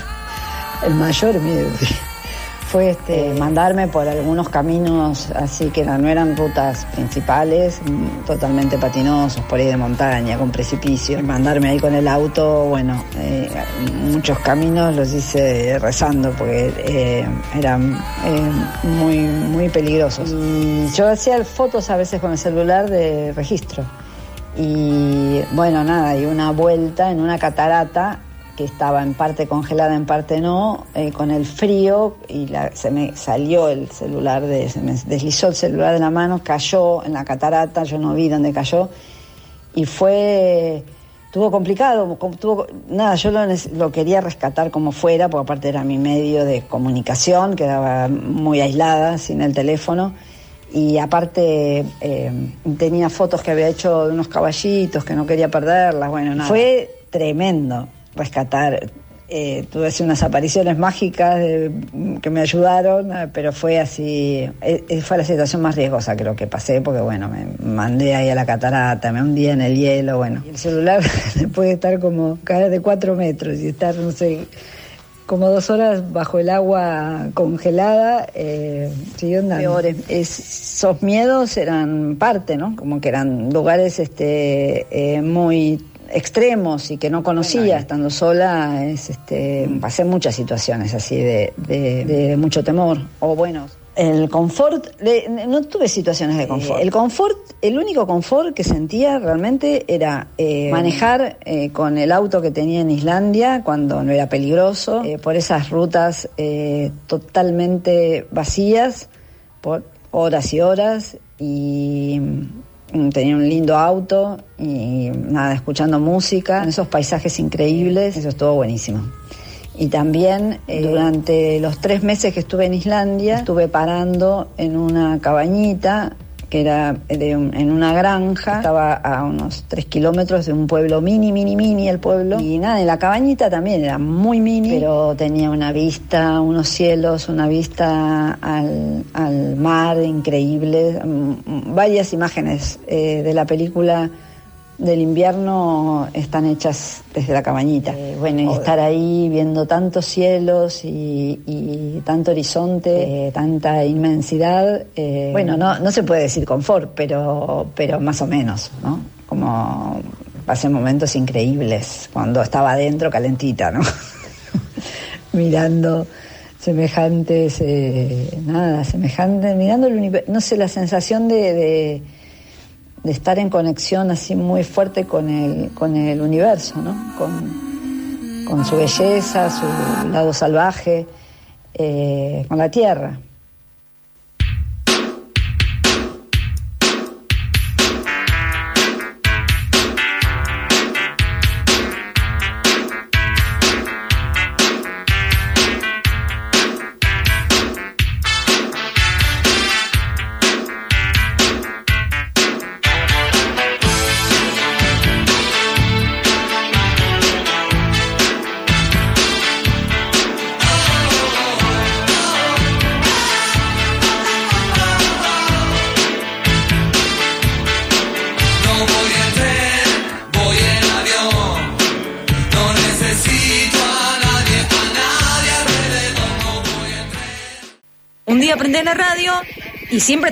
S11: *laughs* el mayor miedo, fue este, mandarme por algunos caminos así que no, no eran rutas principales, mm, totalmente patinosos, por ahí de montaña, con precipicio. Y mandarme ahí con el auto, bueno, eh, muchos caminos los hice rezando porque eh, eran eh, muy, muy peligrosos. Y yo hacía fotos a veces con el celular de registro. Y bueno, nada, y una vuelta en una catarata que estaba en parte congelada, en parte no, eh, con el frío y la- se me salió el celular, de, se me deslizó el celular de la mano, cayó en la catarata, yo no vi dónde cayó y fue, tuvo complicado, com- tuvo, nada, yo lo quería rescatar como fuera, porque aparte era mi medio de comunicación, quedaba muy aislada, sin el teléfono. Y aparte eh, tenía fotos que había hecho de unos caballitos que no quería perderlas. Bueno, nada. Fue tremendo rescatar. Eh, tuve así unas apariciones mágicas de- que me ayudaron, eh, pero fue así. eh, eh, fue la situación más riesgosa creo que pasé, porque bueno, me mandé ahí a la catarata, me hundí en el hielo, bueno. Y el celular *laughs* puede estar como caer de cuatro metros y estar, no sé, como dos horas bajo el agua congelada, eh, siguió andando. Peores. esos miedos eran parte, ¿no? Como que eran lugares este, eh, muy extremos y que no conocía estando sola es este pasé muchas situaciones así de, de- de mucho temor o bueno el confort no tuve situaciones de confort el confort el único confort que sentía realmente era eh, manejar eh, con el auto que tenía en Islandia cuando no era peligroso eh, por esas rutas eh, totalmente vacías por horas y horas y mm, tenía un lindo auto y nada, escuchando música, esos paisajes increíbles, eso estuvo buenísimo. Y también eh, durante los tres meses que estuve en Islandia, estuve parando en una cabañita que era de un- en una granja, estaba a unos tres kilómetros de un pueblo mini, mini, mini el pueblo. Y nada, en la cabañita también era muy mini, pero tenía una vista, unos cielos, una vista al, al mar increíble. Mm, Varias imágenes eh, de la película del invierno están hechas desde la cabañita. Eh, bueno, y estar ahí viendo tantos cielos y, y tanto horizonte, eh, tanta inmensidad, eh, bueno, no, no se puede decir confort, pero, pero más o menos, ¿no? Como pasé momentos increíbles cuando estaba adentro calentita, ¿no? *laughs* Mirando semejantes, eh, nada, semejantes, mirando el universo, no sé, la sensación de- de de estar en conexión así muy fuerte con el, con el universo, ¿no? Con, con su belleza, su lado salvaje, eh, con la tierra.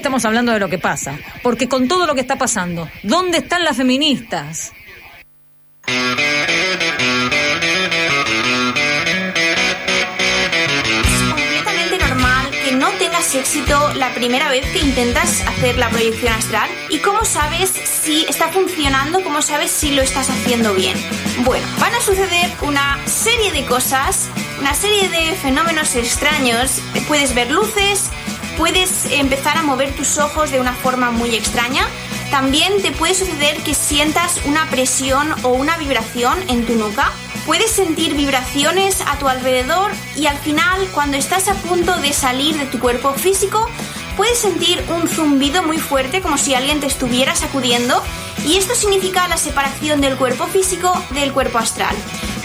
S6: Estamos hablando de lo que pasa. Porque con todo lo que está pasando, ¿dónde están las feministas?
S9: completamente normal que no tengas
S12: éxito la primera vez que intentas hacer la proyección astral? ¿Y cómo sabes si está funcionando? ¿Cómo sabes si lo estás haciendo bien? Bueno, van a suceder una serie de cosas, una serie de fenómenos extraños. Puedes ver luces, puedes empezar a mover tus ojos de una forma muy extraña. También te puede suceder que sientas una presión o una vibración en tu nuca. Puedes sentir vibraciones a tu alrededor y al final, cuando estás a punto de salir de tu cuerpo físico, puedes sentir un zumbido muy fuerte como si alguien te estuviera sacudiendo y esto significa la separación del cuerpo físico del cuerpo astral.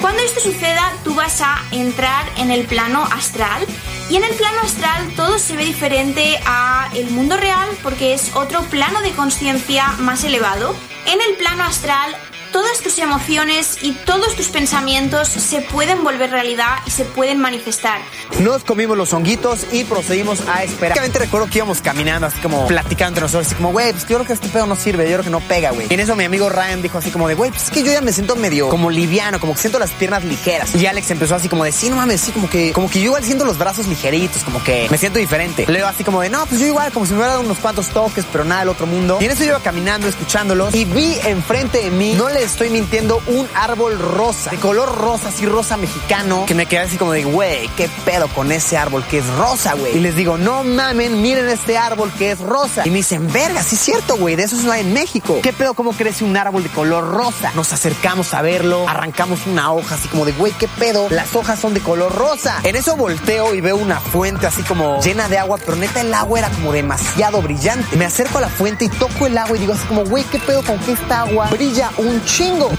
S12: Cuando esto suceda, tú vas a entrar en el plano astral y en el plano astral todo se ve diferente a el mundo real porque es otro plano de conciencia más elevado. En el plano astral todas tus emociones y todos tus pensamientos se pueden volver realidad y se pueden manifestar.
S13: Nos comimos los honguitos y procedimos a esperar. Recuerdo que íbamos caminando así como platicando entre nosotros, así como, güey, pues yo creo que este pedo no sirve, yo creo que no pega, güey. Y en eso mi amigo Ryan dijo así como de, güey, pues es que yo ya me siento medio como liviano, como que siento las piernas ligeras. Y Alex empezó así como de, sí, no mames, sí, como que, como que yo igual siento los brazos ligeritos, como que me siento diferente. Leo así como de, no, pues yo igual, como si me hubiera dado unos cuantos toques, pero nada del otro mundo. Y en eso yo iba caminando, escuchándolos, y vi enfrente de mí, no estoy mintiendo, un árbol rosa, de color rosa, así rosa mexicano, que me quedé así como de, güey, qué pedo con ese árbol que es rosa, güey. Y les digo, no mamen, miren este árbol que es rosa. Y me dicen, verga, sí es cierto, güey, de eso no hay en México. ¿Qué pedo, cómo crece un árbol de color rosa? Nos acercamos a verlo, arrancamos una hoja así como de, güey, qué pedo, las hojas son de color rosa. En eso volteo y veo una fuente así como llena de agua, pero neta el agua era como demasiado brillante. Me acerco a la fuente y toco el agua y digo así como, güey, qué pedo con que esta agua brilla un chingo.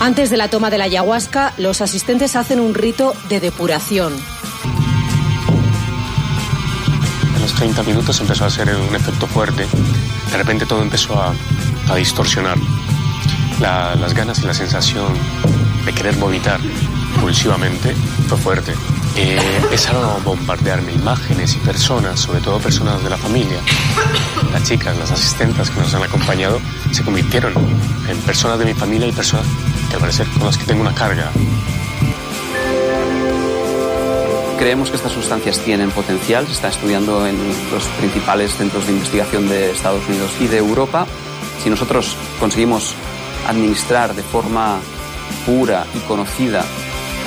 S14: Antes de la toma de la ayahuasca, los asistentes hacen un rito de depuración.
S15: A los 30 minutos empezó a hacer un efecto fuerte. De repente todo empezó a, a distorsionar. La- las ganas y la sensación de querer vomitar impulsivamente fue fuerte. Eh, empezaron a bombardearme imágenes y personas, sobre todo personas de la familia. Las chicas, las asistentes que nos han acompañado, se convirtieron en personas de mi familia y personas que al parecer con las que tengo una carga.
S16: Creemos que estas sustancias tienen potencial, se está estudiando en los principales centros de investigación de Estados Unidos y de Europa. Si nosotros conseguimos administrar de forma pura y conocida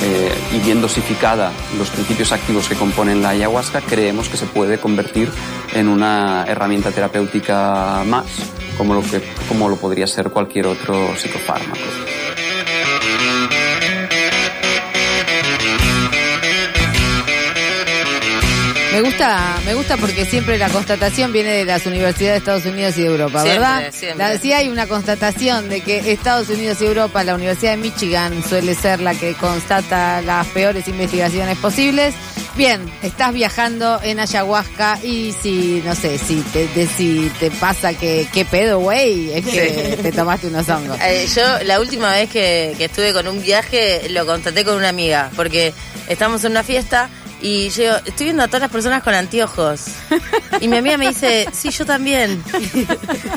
S16: eh, y bien dosificada los principios activos que componen la ayahuasca, creemos que se puede convertir en una herramienta terapéutica más, como lo, que, como lo podría ser cualquier otro psicofármaco.
S1: Me gusta, me gusta porque siempre la constatación viene de las universidades de Estados Unidos y de Europa,
S2: Siempre,
S1: ¿verdad?
S2: siempre.
S1: La- sí hay una constatación de que Estados Unidos y Europa, la Universidad de Michigan suele ser la que constata las peores investigaciones posibles. Bien, estás viajando en ayahuasca y si, no sé, si te, de- si te pasa que, qué pedo, güey, es que
S2: Sí.
S1: te tomaste unos hongos.
S2: Eh, yo la última vez que, que estuve con un viaje lo constaté con una amiga, porque estamos en una fiesta y yo estoy viendo a todas las personas con anteojos. Y mi amiga me dice, sí, yo también.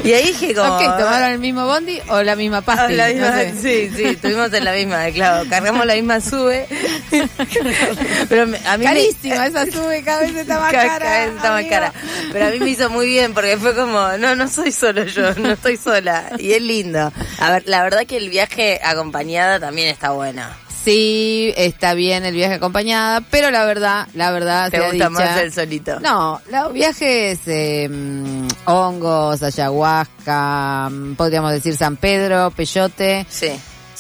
S2: Y ahí dije como...
S1: Ok, ¿tomaron el mismo bondi o la misma pasta?
S2: Ah, sí, sí, estuvimos en la misma, claro, cargamos la misma sube. Pero a mí me-
S1: Carísima, esa sube cada vez está más
S2: Ca-
S1: cara.
S2: cada vez está más cara. Pero a mí me hizo muy bien porque fue como, no, no soy solo yo, no estoy sola. Y es lindo. A ver, la verdad que el viaje acompañada también está bueno.
S1: Sí, está bien el viaje acompañada, pero la verdad, la verdad
S2: ¿Te gusta
S1: dicha-
S2: más el solito?
S1: No, los viajes, eh, hongos, ayahuasca, mm, podríamos decir San Pedro, Peyote.
S2: Sí.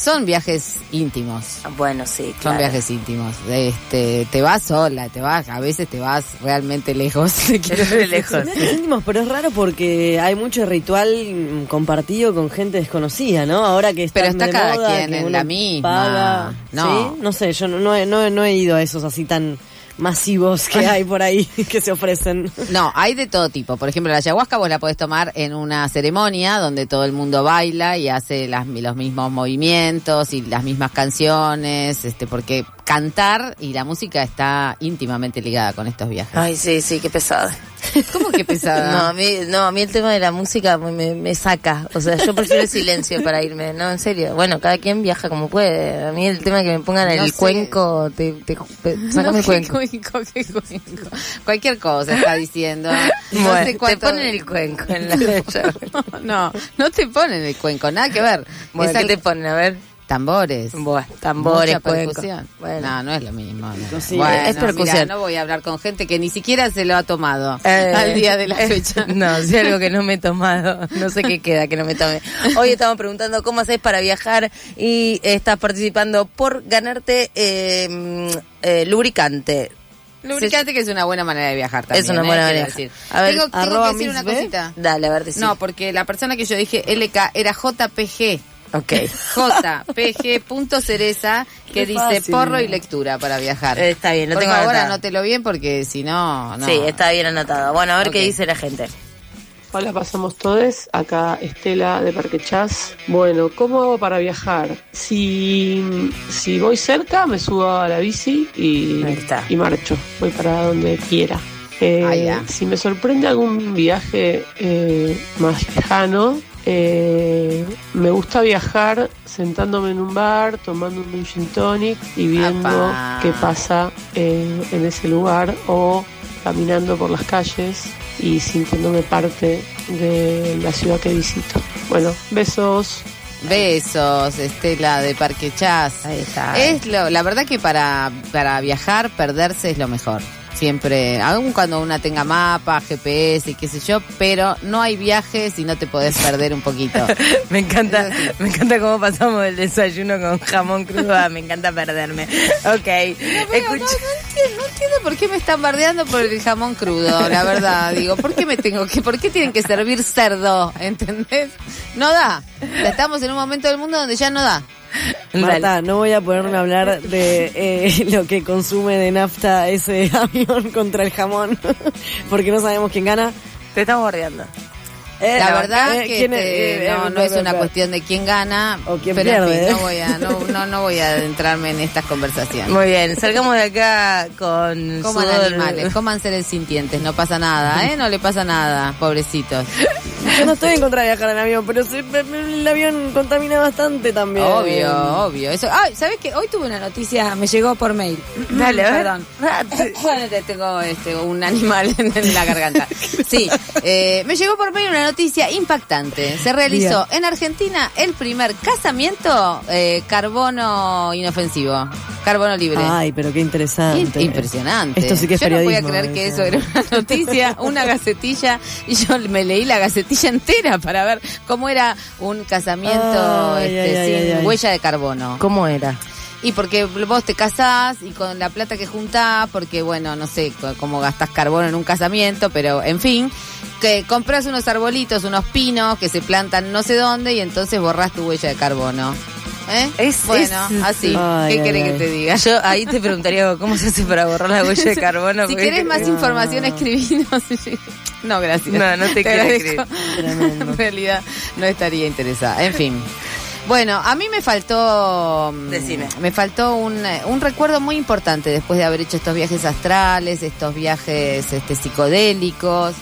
S1: Son viajes íntimos.
S2: Bueno, sí,
S1: Son
S2: claro.
S1: viajes íntimos. Este, te vas sola, te vas, a veces te vas realmente lejos. *laughs* te
S2: lejos.
S4: Íntimos, pero es raro porque hay mucho ritual compartido con gente desconocida, ¿no? Ahora que está
S1: Pero está
S4: de
S1: cada
S4: moda,
S1: quien en la misma.
S4: paga.
S1: No.
S4: ¿Sí? No sé, yo no, no he, no he- no he ido a esos así tan masivos que hay por ahí *laughs* que se ofrecen.
S1: No, hay de todo tipo. Por ejemplo, la ayahuasca vos la podés tomar en una ceremonia donde todo el mundo baila y hace las, los mismos movimientos y las mismas canciones, este, porque cantar y la música está íntimamente ligada con estos viajes.
S2: Ay, sí, sí, qué pesado. *laughs*
S1: ¿Cómo que pesada?
S2: No, a mí, no, a mí el tema de la música me, saca. O sea, yo prefiero el silencio para irme. No, en serio. Bueno, cada quien viaja como puede. A mí el tema de que me pongan
S1: No
S2: el
S1: sé.
S2: cuenco, te, te, te- sácame *laughs*
S1: No,
S2: el cuenco.
S1: cuenco, qué cuenco. Cualquier cosa está diciendo. No
S2: Bueno,
S1: sé
S2: te ponen el cuenco en la *laughs*
S1: No, no te ponen el cuenco, nada que ver.
S2: Bueno, ¿qué
S1: al-
S2: te ponen? A ver.
S1: Tambores.
S2: Bueno, tambores,
S1: Mucha percusión.
S2: Bueno.
S1: No, no es lo mismo. no.
S2: Sí,
S1: Bueno,
S2: es percusión.
S1: no voy a hablar con gente que ni siquiera se lo ha tomado
S2: Eh,
S1: al día de la
S2: eh,
S1: fecha. *laughs*
S2: No, si algo que no me he tomado, no sé qué queda que no me tome. Hoy estamos preguntando cómo haces para viajar y estás participando por ganarte eh, mm, eh, lubricante.
S1: Lubricante que es una buena manera de viajar también.
S2: Es una
S1: ¿eh?
S2: buena manera.
S1: decir.
S2: A ver,
S1: tengo, tengo que decir una
S2: B.
S1: cosita.
S2: Dale, a ver, decime.
S1: No, porque la persona que yo dije LK era JPG.
S2: Ok.
S1: JPG punto cereza que
S2: Qué
S1: dice
S2: fácil.
S1: porro y lectura para viajar.
S2: Eh, está bien, lo
S1: Por
S2: tengo
S1: favor,
S2: anotado.
S1: anótelo bien porque si no, no.
S2: Sí, está bien anotado. Bueno, a ver qué dice la gente.
S17: Hola, pasamos todos. Acá Estela de Parque Chas. Bueno, ¿cómo hago para viajar? Si, si voy cerca, me subo a la bici y, y marcho. Voy para donde quiera. Eh,
S1: Ah, ya.
S17: si me sorprende algún viaje eh, más lejano, eh, me gusta viajar sentándome en un bar, tomando un gin tonic y viendo
S1: Apa.
S17: qué pasa eh, en ese lugar o caminando por las calles y sintiéndome parte de la ciudad que visito. Bueno, besos.
S1: Besos, Estela de Parque Chas.
S2: Ahí está.
S1: Es lo, la verdad que para, para viajar, perderse es lo mejor. Siempre, aun cuando una tenga mapa, GPS y qué sé yo, pero no hay viaje si no te podés perder un poquito. *laughs*
S2: Me encanta, me encanta cómo pasamos del desayuno con jamón crudo a me encanta perderme. Ok. Escucha-
S1: entiendo, no entiendo por qué me están bardeando por el jamón crudo, la verdad. Digo, ¿por qué me tengo que, por qué tienen que servir cerdo? ¿Entendés? No da. *laughs* Estamos en un momento del mundo donde ya no da.
S4: Marta, no voy a ponerme a hablar de eh, lo que consume de nafta ese *laughs* avión contra el jamón, *laughs* porque no sabemos quién gana.
S2: Te estamos bordeando.
S4: Eh,
S1: la verdad
S4: verdad,
S1: que
S4: ¿quién
S1: este?
S4: Eh,
S1: no,
S4: eh,
S1: no es
S4: eh,
S1: una
S4: eh,
S1: cuestión de quién gana,
S4: O quién
S1: pero en fin,
S4: pierde.
S1: no voy a, no, *laughs* no, no voy a adentrarme en estas conversaciones.
S2: Muy bien, salgamos de acá con
S1: Coman
S2: sudor.
S1: animales, coman seres sintientes, no pasa nada, ¿eh? No le pasa nada, pobrecitos.
S4: Yo no estoy en contra de viajar en avión, pero se- el avión contamina bastante también.
S1: Obvio, obvio. Eso. Ay, ¿sabes qué? Hoy tuve una noticia, me llegó por mail. *clears throat*
S2: Dale.
S1: Perdón. Bueno, *clears throat* te- *clears throat* tengo este, un animal *laughs* en la garganta. Sí, eh, me llegó por mail una noticia impactante. Se realizó en Argentina el primer casamiento eh, carbono inofensivo, carbono libre.
S4: Ay, pero qué interesante.
S1: Im- Impresionante.
S4: Esto sí que es
S1: yo no podía creer que
S4: eh.
S1: eso era una *laughs* noticia, una gacetilla, y yo me leí la gacetilla entera para ver cómo era un casamiento
S4: Ay,
S1: este,
S4: ay, ay,
S1: sin
S4: ay.
S1: huella de carbono.
S2: ¿Cómo era?
S1: Y porque vos te casás y con la plata que juntás, porque bueno, no sé cómo gastás carbono en un casamiento, pero en fin, que compras unos arbolitos, unos pinos que se plantan no sé dónde y entonces borrás tu huella de carbono. ¿Eh?
S2: Es-
S1: bueno,
S2: es-
S1: así.
S4: Ay,
S1: ¿Qué querés que te diga?
S2: Yo ahí te preguntaría cómo se hace para borrar la huella de *laughs* carbono.
S1: Si querés más información, escribinos. *laughs* No, gracias.
S2: No, no te quiero
S1: agradezco. *laughs* En realidad no estaría interesada. En fin. Bueno, a mí me faltó. mm,
S2: Decime.
S1: Me faltó un, eh, un recuerdo muy importante después de haber hecho estos viajes astrales, estos viajes este, psicodélicos,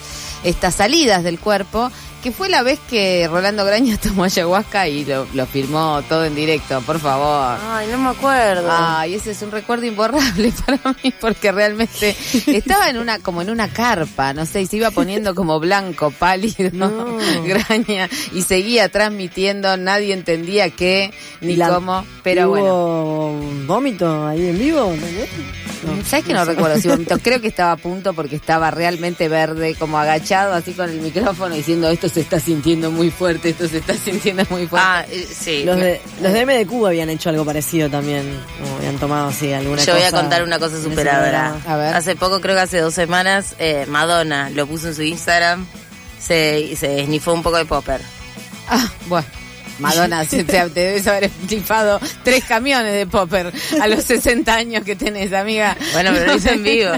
S1: estas salidas del cuerpo, que fue la vez que Rolando Graña *laughs* tomó ayahuasca y lo, lo filmó todo en directo, por favor.
S2: Ay, no me acuerdo.
S1: Ay, ese es un recuerdo imborrable *laughs* para mí porque realmente estaba en una como en una carpa, no sé, y se iba poniendo como blanco, pálido, *laughs* graña y seguía transmitiendo, nadie entendía qué ni
S4: La-
S1: cómo, pero
S4: ¿Y
S1: bueno.
S4: hubo vómito ahí en vivo?
S1: ¿Sabes que no recuerdo si vomitó? Creo que estaba a punto porque estaba realmente verde, como agachado, así con el micrófono, diciendo esto se está sintiendo muy fuerte, esto se está *laughs* sintiendo muy fuerte.
S2: Ah, eh, sí.
S4: Los de, los de MDQ habían hecho algo parecido también. Como habían tomado así alguna
S2: Yo
S4: cosa.
S2: voy a contar una cosa superadora.
S1: A ver.
S2: Hace poco, creo que hace dos semanas, eh, Madonna lo puso en su Instagram, se, se esnifó un poco de popper.
S1: Ah, bueno. Madonna, *laughs* se te, te debes haber flipado tres camiones de popper a los 60 años que tenés, amiga.
S2: Bueno, pero lo hizo en vivo.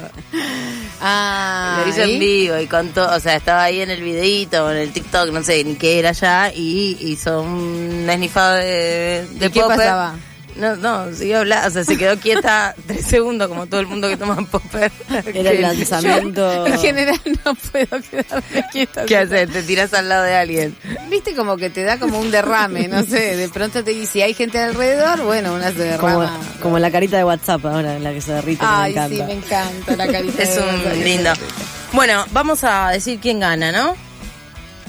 S1: Ah,
S2: Lo hizo
S1: ¿y?
S2: en vivo y contó, o sea, estaba ahí en el videíto en el TikTok, no sé ni qué era ya, y hizo un esnifado de, de
S1: ¿Y qué
S2: popper.
S1: pasaba?
S2: No, no, siguió hablando, o sea, se quedó quieta *laughs* tres segundos como todo el mundo que toma popper.
S4: Era el lanzamiento.
S1: En general no puedo quedarme quieta.
S2: ¿Qué haces? Te tiras al lado de alguien.
S1: Viste como que te da como un derrame, no sé, de pronto te dice, si hay gente alrededor, bueno, una se derrama.
S4: como la carita de WhatsApp ahora, la que se derrite,
S1: Ay,
S4: me
S1: sí, me encanta la carita. *laughs*
S2: Es
S1: de
S2: un
S1: WhatsApp.
S2: lindo. Bueno, vamos a decir quién gana, ¿no?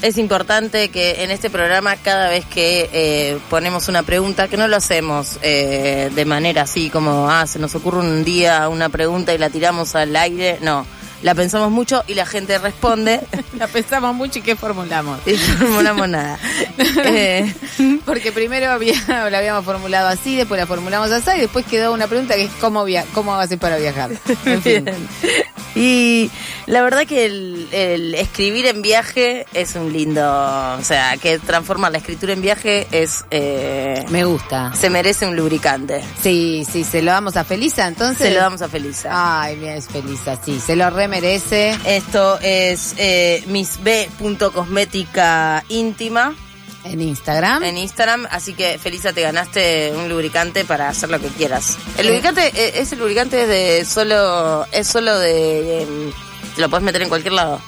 S2: Es importante que en este programa cada vez que eh, ponemos una pregunta, que no lo hacemos eh, de manera así como, ah, se nos ocurre un día una pregunta y la tiramos al aire, no. La pensamos mucho y la gente responde. *laughs*
S1: La pensamos mucho y qué formulamos.
S2: Y formulamos nada. *laughs* Eh,
S1: Porque primero había, *laughs* la habíamos formulado así, después la formulamos así y después quedó una pregunta que es cómo, via cómo haces para viajar. En fin.
S2: Y la verdad que el, el escribir en viaje es un lindo, o sea, que transformar la escritura en viaje es... eh,
S1: Me gusta.
S2: Se merece un lubricante.
S1: Sí, sí, se lo damos a Felisa, entonces.
S2: Se lo damos a Felisa.
S1: Ay, mira, es Felisa, sí, se lo remerece.
S2: Esto es eh, missb.cosmética íntima.
S1: En Instagram.
S2: En Instagram, así que Felisa te ganaste un lubricante para hacer lo que quieras. El lubricante, eh, ese lubricante es de solo, es solo de, em, te lo puedes meter en cualquier lado.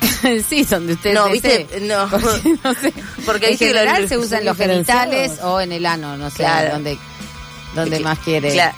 S2: *laughs*
S1: sí, donde ustedes
S2: No, viste, no. *laughs*
S1: Porque, no sé.
S2: Porque
S1: en general se usa en los genitales o en el ano, no sé,
S2: Claro.
S1: donde, donde más quiere.
S2: Cla-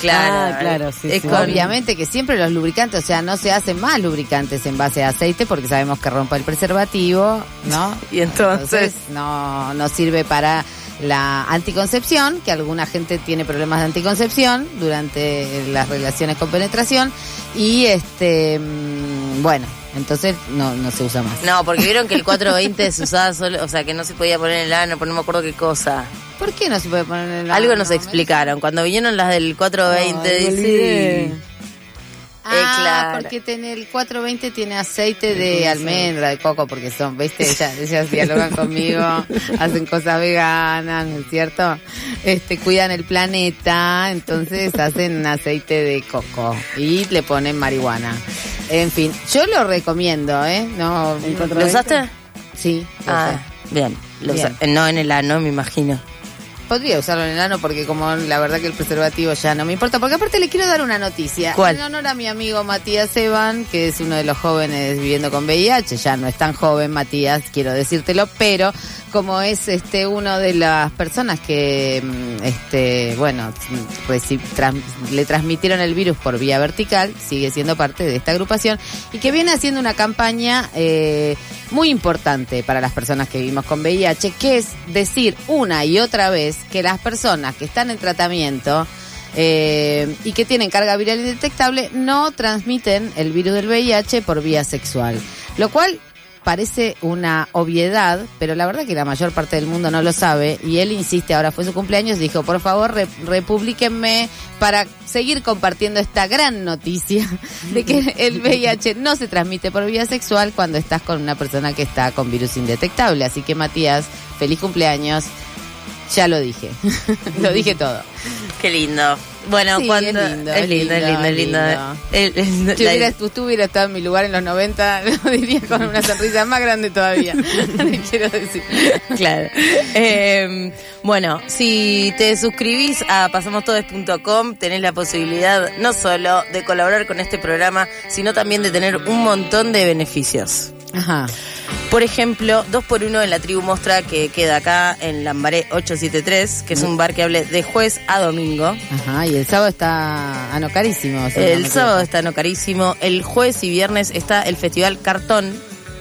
S2: Claro,
S4: Ah, claro, sí,
S2: Es
S4: sí.
S2: con-
S1: Obviamente que siempre los lubricantes, o sea, no se hacen más lubricantes en base a aceite porque sabemos que rompe el preservativo, ¿no? *laughs*
S2: Y entonces-
S1: no, no sirve para la anticoncepción, que alguna gente tiene problemas de anticoncepción durante las relaciones con penetración y este mm, bueno, entonces no, no se usa más.
S2: No, porque vieron que el 420 se usaba solo, o sea, que no se podía poner en el ano, no me acuerdo qué cosa.
S1: ¿Por qué no se puede poner en el
S2: Algo
S1: ano?
S2: nos explicaron. Cuando vinieron las del 420,
S4: Ay, me
S2: dice-
S4: olvidé.
S1: Ah,
S2: Eh, claro.
S1: porque tiene el 420 tiene aceite de almendra, de coco, porque son, ¿viste? Ellas, ellas dialogan conmigo, *laughs* hacen cosas veganas, ¿no es cierto? Este, cuidan el planeta, entonces hacen aceite de coco y le ponen marihuana. En fin, yo lo recomiendo, ¿eh? No,
S2: ¿Lo usaste?
S1: Sí. lo
S2: Ah, bien. Lo
S1: Bien.
S2: usa- No en el ano, me imagino.
S1: Podría usarlo en el ano porque como la verdad que el preservativo ya no me importa. Porque aparte le quiero dar una noticia.
S2: ¿Cuál?
S1: En honor a mi amigo Matías Evan, que es uno de los jóvenes viviendo con VIH. Ya no es tan joven, Matías, quiero decírtelo. Pero como es este uno de las personas que, mm, este bueno, reci- tras- le transmitieron el virus por vía vertical, sigue siendo parte de esta agrupación y que viene haciendo una campaña eh, muy importante para las personas que vivimos con VIH, que es decir una y otra vez que las personas que están en tratamiento eh, y que tienen carga viral indetectable no transmiten el virus del VIH por vía sexual. Lo cual parece una obviedad, pero la verdad que la mayor parte del mundo no lo sabe y él insiste, ahora fue su cumpleaños, dijo, por favor, re- para seguir compartiendo esta gran noticia *laughs* de que el VIH no se transmite por vía sexual cuando estás con una persona que está con virus indetectable. Así que Matías, feliz cumpleaños. Ya lo dije, *laughs* lo dije todo.
S2: Qué lindo. Bueno,
S1: Sí,
S2: cuando.
S1: es lindo,
S2: es lindo, es lindo, es lindo.
S1: Si hubieras, tú, hubieras estado en mi lugar en los 90, *laughs* lo diría con una sonrisa más grande todavía. *laughs* Quiero decir.
S2: Claro. Eh, bueno, si te suscribís a pasamostodes.com, tenés la posibilidad no solo de colaborar con este programa, sino también de tener un montón de beneficios.
S1: Ajá.
S2: Por ejemplo, 2x1 en la tribu Mostra que queda acá en Lambaré 873, que es un bar que hable de jueves a domingo.
S1: Ajá, y el sábado está, ah, no, carísimo. si
S2: El sábado está no carísimo. El jueves y viernes está el Festival Cartón,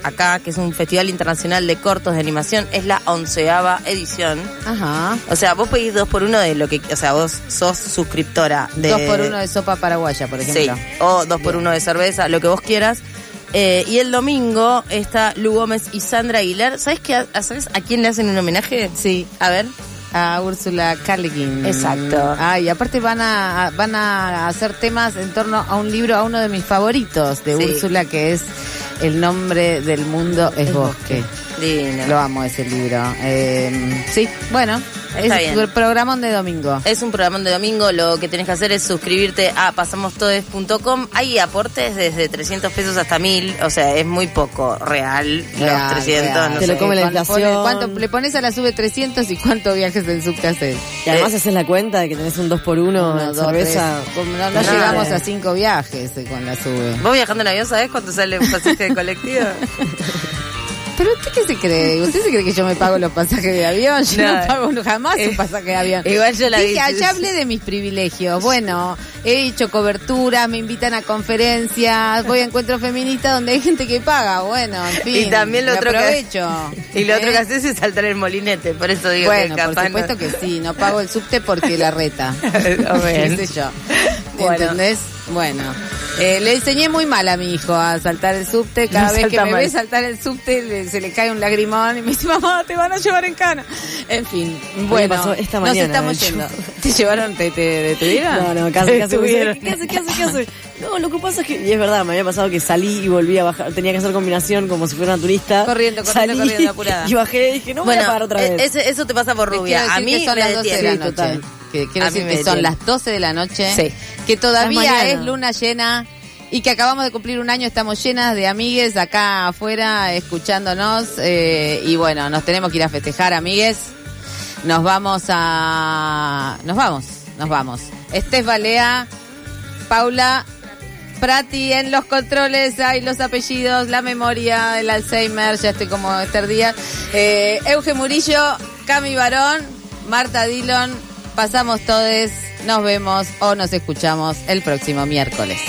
S2: acá, que es un festival internacional de cortos de animación. Es la onceava edición.
S1: Ajá.
S2: O sea, vos pedís dos por uno de lo que... O sea, vos sos suscriptora de...
S1: Dos por uno de sopa paraguaya, por ejemplo.
S2: Sí, o dos por uno de cerveza, lo que vos quieras. Eh, y el domingo está Lu Gómez y Sandra Aguilar. ¿Sabes qué? ¿Sabes a quién le hacen un homenaje?
S1: Sí.
S2: A ver.
S1: A Úrsula Guin.
S2: Exacto.
S1: Ah, y aparte van a, van a hacer temas en torno a un libro, a uno de mis favoritos de
S2: Sí.
S1: Úrsula, que es El nombre del mundo es bosque.
S2: Divino.
S1: Lo amo ese libro. Eh, sí, bueno,
S2: Está
S1: es
S2: bien.
S1: un programón de domingo.
S2: Es un programa de domingo, lo que tenés que hacer es suscribirte a pasamostodes.com. Hay aportes desde 300 pesos hasta 1000, o sea, es muy poco real,
S1: Real,
S2: los 300.
S1: real.
S2: no
S4: Te
S2: sé.
S4: lo come la inflación.
S1: ¿Cuánto le pones a la sube 300 y cuántos viajes en subte haces?
S4: Y además haces la cuenta de que tenés un 2 por 1
S1: Uno,
S4: en
S1: dos,
S4: cerveza.
S1: No, no llegamos a cinco viajes eh, con la sube.
S2: ¿Vos viajando en avión sabés cuánto sale un pasaje de colectivo? *laughs*
S1: ¿Pero usted qué se cree? ¿Usted se cree que yo me pago los pasajes de avión? Yo no,
S2: No.
S1: pago jamás
S2: Eh,
S1: un pasaje de avión.
S2: igual yo la
S1: Dije,
S2: vi-
S1: allá hablé de mis privilegios. Bueno, he hecho cobertura, me invitan a conferencias, voy a encuentros feministas donde hay gente que paga. Bueno, en fin.
S2: y también lo otro que
S1: aprovecho.
S2: y lo
S1: ¿Eh?
S2: otro que haces es saltar el molinete, por eso digo
S1: Bueno,
S2: que
S1: por supuesto
S2: no-
S1: que sí, no pago el subte porque la reta. *laughs*
S2: Amén. *laughs*
S1: ¿Qué sé yo?
S2: Bueno.
S1: ¿Entendés? Bueno, eh, le enseñé muy mal a mi hijo a saltar el subte. Cada
S2: No
S1: vez que me
S2: mal.
S1: ve saltar el subte le- se le cae un lagrimón y me dice, mamá, te van a llevar en cana. En fin, bueno,
S4: pasó esta
S1: nos
S4: mañana,
S1: estamos
S4: de hecho.
S1: yendo. ¿Te llevaron, te, te detuvieron?
S4: No, no, casi, casi. dice, ¿Qué hace, qué hace, qué hace? No, lo que pasa es que, y es verdad, me había pasado que salí y volví a bajar, tenía que hacer combinación como si fuera una turista.
S1: Corriendo, corriendo,
S4: Salí
S1: corriendo, apurada. *laughs*
S4: Y bajé y dije, no voy a pagar otra
S2: e-
S4: vez.
S2: ese- eso te pasa por rubia. A mí
S1: que son
S2: me
S1: las 12 de la noche. Que quiero
S2: A
S1: decir que son las 12 de la noche.
S2: Sí.
S1: Que todavía es luna llena y que acabamos de cumplir un año. Estamos llenas de amigues acá afuera escuchándonos. eh, y bueno, nos tenemos que ir a festejar, amigues. Nos vamos a. Nos vamos, nos vamos. Estef Balea, Paula. Prati en los controles, hay los apellidos, la memoria, el Alzheimer, ya estoy como Esther Díaz. Eh, Euge Murillo, Cami Barón, Marta Dillon, pasamos todes, nos vemos o nos escuchamos el próximo miércoles.